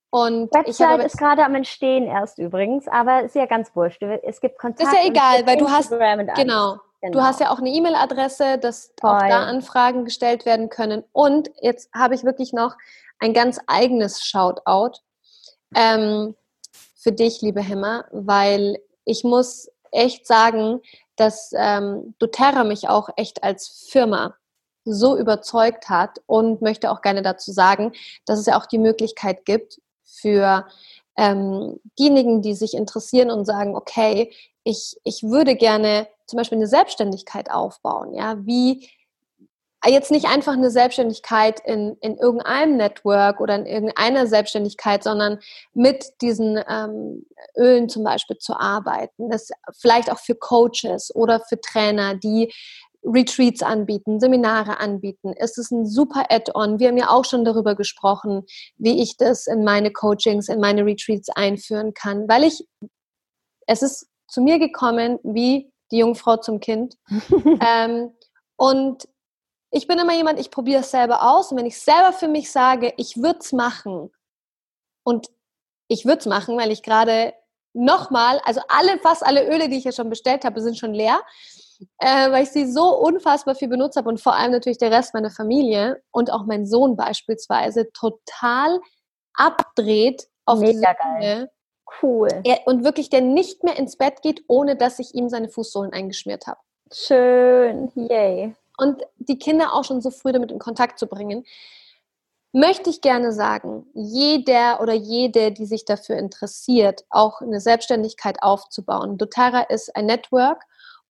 Und Website ist gerade am Entstehen erst übrigens, aber ist ja ganz wurscht. Es gibt Kontakt. Ist ja egal, weil du hast genau, genau, Du hast ja auch eine E-Mail-Adresse, dass Toll. auch da Anfragen gestellt werden können. Und jetzt habe ich wirklich noch ein ganz eigenes Shoutout ähm, für dich, liebe Hemmer, weil ich muss echt sagen, dass ähm, doTERRA mich auch echt als Firma so überzeugt hat und möchte auch gerne dazu sagen, dass es ja auch die Möglichkeit gibt für ähm, diejenigen, die sich interessieren und sagen, okay, ich, ich würde gerne zum Beispiel eine Selbstständigkeit aufbauen. Ja, wie jetzt nicht einfach eine Selbstständigkeit in, in irgendeinem Network oder in irgendeiner Selbstständigkeit, sondern mit diesen ähm, Ölen zum Beispiel zu arbeiten. Das vielleicht auch für Coaches oder für Trainer, die Retreats anbieten, Seminare anbieten. Es ist ein super Add-on. Wir haben ja auch schon darüber gesprochen, wie ich das in meine Coachings, in meine Retreats einführen kann, weil ich, es ist zu mir gekommen wie die Jungfrau zum Kind. <laughs> ähm, und ich bin immer jemand, ich probiere es selber aus und wenn ich selber für mich sage, ich würde es machen und ich würde es machen, weil ich gerade nochmal, also alle, fast alle Öle, die ich ja schon bestellt habe, sind schon leer, äh, weil ich sie so unfassbar viel benutzt habe und vor allem natürlich der Rest meiner Familie und auch mein Sohn beispielsweise total abdreht auf Mega diese geil. Cool. Er, und wirklich, der nicht mehr ins Bett geht, ohne dass ich ihm seine Fußsohlen eingeschmiert habe. Schön, yay und die Kinder auch schon so früh damit in Kontakt zu bringen, möchte ich gerne sagen, jeder oder jede, die sich dafür interessiert, auch eine Selbstständigkeit aufzubauen. doTERRA ist ein Network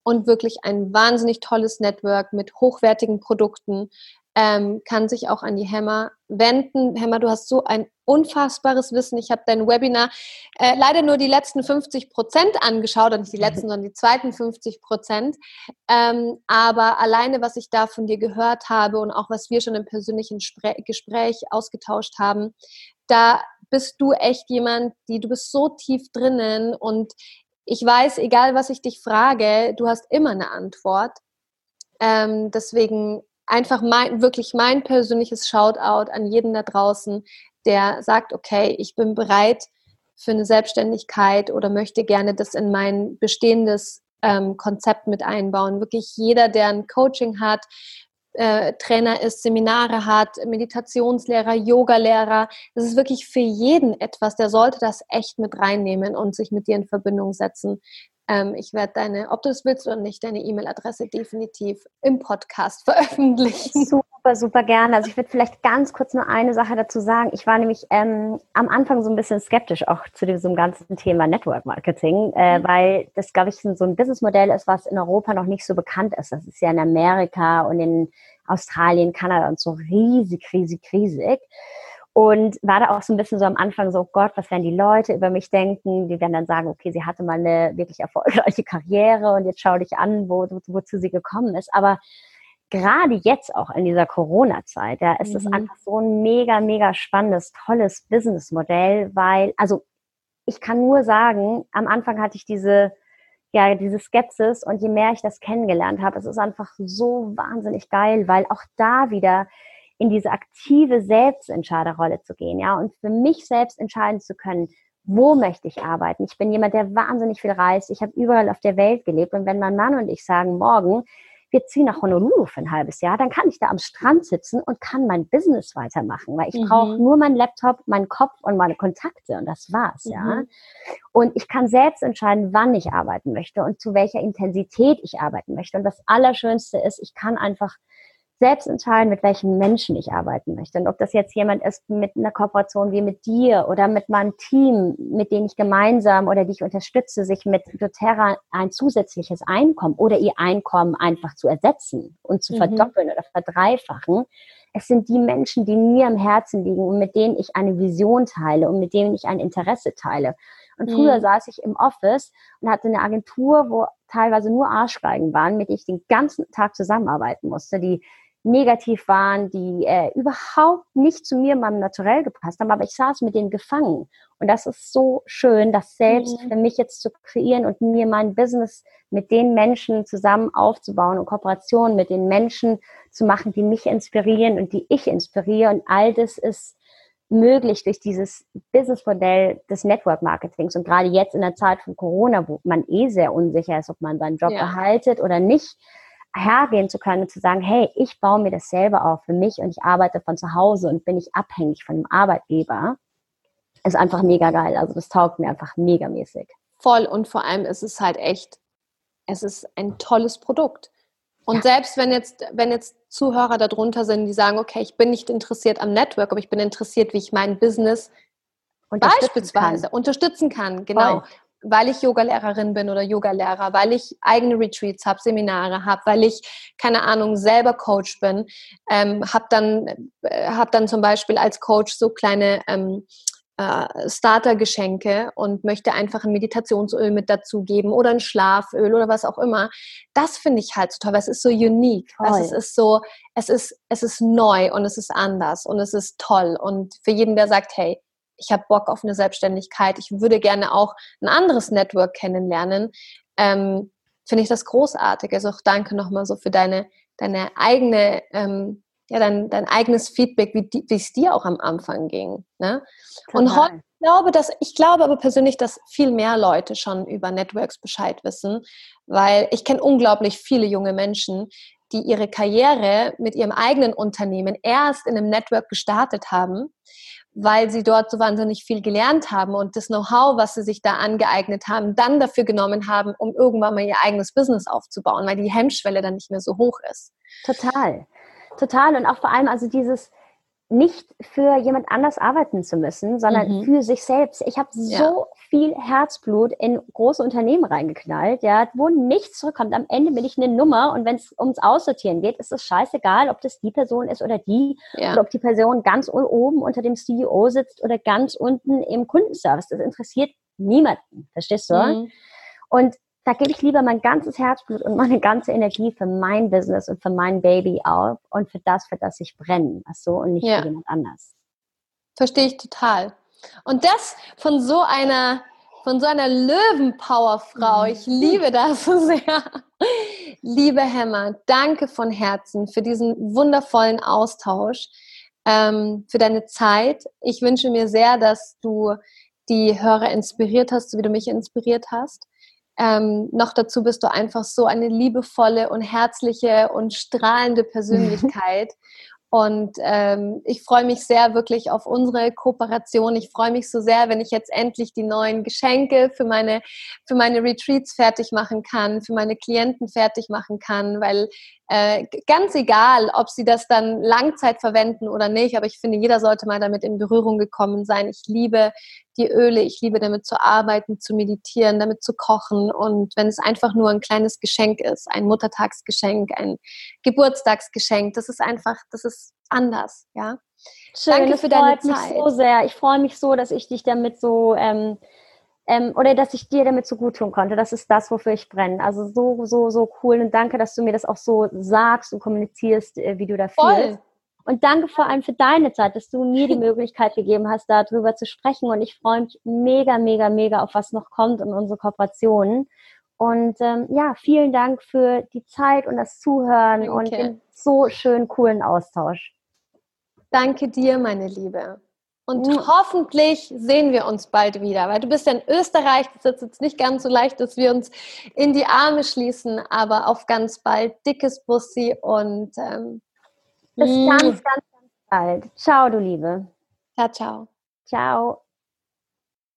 und wirklich ein wahnsinnig tolles Network mit hochwertigen Produkten, ähm, kann sich auch an die Hämmer wenden. Hämmer, du hast so ein unfassbares Wissen. Ich habe dein Webinar äh, leider nur die letzten 50 Prozent angeschaut, und nicht die letzten, sondern die zweiten 50 Prozent. Ähm, aber alleine, was ich da von dir gehört habe und auch was wir schon im persönlichen Spre Gespräch ausgetauscht haben, da bist du echt jemand, die du bist so tief drinnen und ich weiß, egal was ich dich frage, du hast immer eine Antwort. Ähm, deswegen einfach mein, wirklich mein persönliches Shoutout an jeden da draußen, der sagt, okay, ich bin bereit für eine Selbstständigkeit oder möchte gerne das in mein bestehendes ähm, Konzept mit einbauen. Wirklich jeder, der ein Coaching hat, äh, Trainer ist, Seminare hat, Meditationslehrer, Yogalehrer. Das ist wirklich für jeden etwas, der sollte das echt mit reinnehmen und sich mit dir in Verbindung setzen. Ähm, ich werde deine, ob du es willst oder nicht, deine E-Mail-Adresse definitiv im Podcast <laughs> veröffentlichen. Super, super gerne. Also ich würde vielleicht ganz kurz nur eine Sache dazu sagen. Ich war nämlich ähm, am Anfang so ein bisschen skeptisch auch zu diesem ganzen Thema Network Marketing, äh, mhm. weil das, glaube ich, so ein Businessmodell ist, was in Europa noch nicht so bekannt ist. Das ist ja in Amerika und in Australien, Kanada und so riesig, riesig, riesig und war da auch so ein bisschen so am Anfang so, oh Gott, was werden die Leute über mich denken? Die werden dann sagen, okay, sie hatte mal eine wirklich erfolgreiche Karriere und jetzt schau dich an, wo, wozu sie gekommen ist. Aber gerade jetzt auch in dieser Corona-Zeit, ja, ist es mhm. einfach so ein mega, mega spannendes, tolles Businessmodell, weil, also ich kann nur sagen, am Anfang hatte ich diese, ja, diese Skepsis und je mehr ich das kennengelernt habe, es ist einfach so wahnsinnig geil, weil auch da wieder in diese aktive Selbstentscheiderrolle zu gehen, ja, und für mich selbst entscheiden zu können, wo möchte ich arbeiten? Ich bin jemand, der wahnsinnig viel reist. Ich habe überall auf der Welt gelebt. Und wenn mein Mann und ich sagen, morgen, wir ziehen nach Honolulu für ein halbes Jahr, dann kann ich da am Strand sitzen und kann mein Business weitermachen, weil ich mhm. brauche nur meinen Laptop, meinen Kopf und meine Kontakte und das war's, mhm. ja. Und ich kann selbst entscheiden, wann ich arbeiten möchte und zu welcher Intensität ich arbeiten möchte. Und das Allerschönste ist, ich kann einfach selbst entscheiden, mit welchen Menschen ich arbeiten möchte. Und ob das jetzt jemand ist mit einer Kooperation wie mit dir oder mit meinem Team, mit denen ich gemeinsam oder die ich unterstütze, sich mit doTERRA ein zusätzliches Einkommen oder ihr Einkommen einfach zu ersetzen und zu mhm. verdoppeln oder verdreifachen. Es sind die Menschen, die mir am Herzen liegen und mit denen ich eine Vision teile und mit denen ich ein Interesse teile. Und früher mhm. saß ich im Office und hatte eine Agentur, wo teilweise nur Arschgeigen waren, mit denen ich den ganzen Tag zusammenarbeiten musste, die negativ waren, die äh, überhaupt nicht zu mir, meinem Naturell gepasst haben, aber ich saß mit denen gefangen. Und das ist so schön, das selbst mhm. für mich jetzt zu kreieren und mir mein Business mit den Menschen zusammen aufzubauen und Kooperationen mit den Menschen zu machen, die mich inspirieren und die ich inspiriere. Und all das ist möglich durch dieses Businessmodell des Network Marketings. Und gerade jetzt in der Zeit von Corona, wo man eh sehr unsicher ist, ob man seinen Job ja. behaltet oder nicht, hergehen zu können und zu sagen, hey, ich baue mir das selber auf für mich und ich arbeite von zu Hause und bin nicht abhängig von dem Arbeitgeber, ist einfach mega geil. Also das taugt mir einfach megamäßig. Voll und vor allem ist es halt echt, es ist ein tolles Produkt. Und ja. selbst wenn jetzt, wenn jetzt Zuhörer darunter sind, die sagen, okay, ich bin nicht interessiert am Network, aber ich bin interessiert, wie ich mein Business beispielsweise kann. unterstützen kann, genau. Voll. Weil ich Yogalehrerin bin oder Yogalehrer, weil ich eigene Retreats habe, Seminare habe, weil ich, keine Ahnung, selber Coach bin, ähm, habe dann, äh, hab dann zum Beispiel als Coach so kleine ähm, äh, Startergeschenke und möchte einfach ein Meditationsöl mit dazugeben oder ein Schlaföl oder was auch immer. Das finde ich halt so toll, weil es ist so unique. Also es ist so, es ist, es ist neu und es ist anders und es ist toll. Und für jeden, der sagt, hey, ich habe Bock auf eine Selbstständigkeit, ich würde gerne auch ein anderes Network kennenlernen, ähm, finde ich das großartig. Also auch danke nochmal so für deine, deine eigene ähm, ja, dein, dein eigenes Feedback, wie es dir auch am Anfang ging. Ne? Und heute ich glaube, dass, ich glaube aber persönlich, dass viel mehr Leute schon über Networks Bescheid wissen, weil ich kenne unglaublich viele junge Menschen, die ihre Karriere mit ihrem eigenen Unternehmen erst in einem Network gestartet haben, weil sie dort so wahnsinnig viel gelernt haben und das Know-how, was sie sich da angeeignet haben, dann dafür genommen haben, um irgendwann mal ihr eigenes Business aufzubauen, weil die Hemmschwelle dann nicht mehr so hoch ist. Total. Total. Und auch vor allem also dieses nicht für jemand anders arbeiten zu müssen, sondern mhm. für sich selbst. Ich habe ja. so viel Herzblut in große Unternehmen reingeknallt, ja, wo nichts zurückkommt. Am Ende bin ich eine Nummer und wenn es ums Aussortieren geht, ist es scheißegal, ob das die Person ist oder die ja. oder ob die Person ganz oben unter dem CEO sitzt oder ganz unten im Kundenservice. Das interessiert niemanden. Verstehst du? Mhm. Und da gebe ich lieber mein ganzes Herzblut und meine ganze Energie für mein Business und für mein Baby auf und für das, für das ich brenne, ach so, und nicht ja. für jemand anders. Verstehe ich total. Und das von so einer, von so einer Löwenpowerfrau. Ich liebe das <laughs> so sehr. Liebe Hemmer, danke von Herzen für diesen wundervollen Austausch, ähm, für deine Zeit. Ich wünsche mir sehr, dass du die Hörer inspiriert hast, so wie du mich inspiriert hast. Ähm, noch dazu bist du einfach so eine liebevolle und herzliche und strahlende Persönlichkeit. Und ähm, ich freue mich sehr wirklich auf unsere Kooperation. Ich freue mich so sehr, wenn ich jetzt endlich die neuen Geschenke für meine, für meine Retreats fertig machen kann, für meine Klienten fertig machen kann, weil äh, ganz egal, ob sie das dann Langzeit verwenden oder nicht, aber ich finde, jeder sollte mal damit in Berührung gekommen sein. Ich liebe die Öle, ich liebe damit zu arbeiten, zu meditieren, damit zu kochen und wenn es einfach nur ein kleines Geschenk ist, ein Muttertagsgeschenk, ein Geburtstagsgeschenk, das ist einfach, das ist anders, ja. Schön, Danke für deine Zeit. Mich so sehr. Ich freue mich so, dass ich dich damit so ähm, ähm, oder dass ich dir damit so gut tun konnte. Das ist das, wofür ich brenne. Also so, so, so cool. Und danke, dass du mir das auch so sagst und kommunizierst, äh, wie du da fühlst. Und danke vor allem für deine Zeit, dass du mir die <laughs> Möglichkeit gegeben hast, darüber zu sprechen. Und ich freue mich mega, mega, mega auf was noch kommt in unsere Kooperationen. Und ähm, ja, vielen Dank für die Zeit und das Zuhören Danke. und den so schönen, coolen Austausch. Danke dir, meine Liebe. Und mhm. hoffentlich sehen wir uns bald wieder, weil du bist ja in Österreich. Das ist jetzt nicht ganz so leicht, dass wir uns in die Arme schließen, aber auf ganz bald. Dickes Bussi und ähm, bis ganz, ganz, ganz bald. Ciao, du Liebe. Ciao, ciao. Ciao.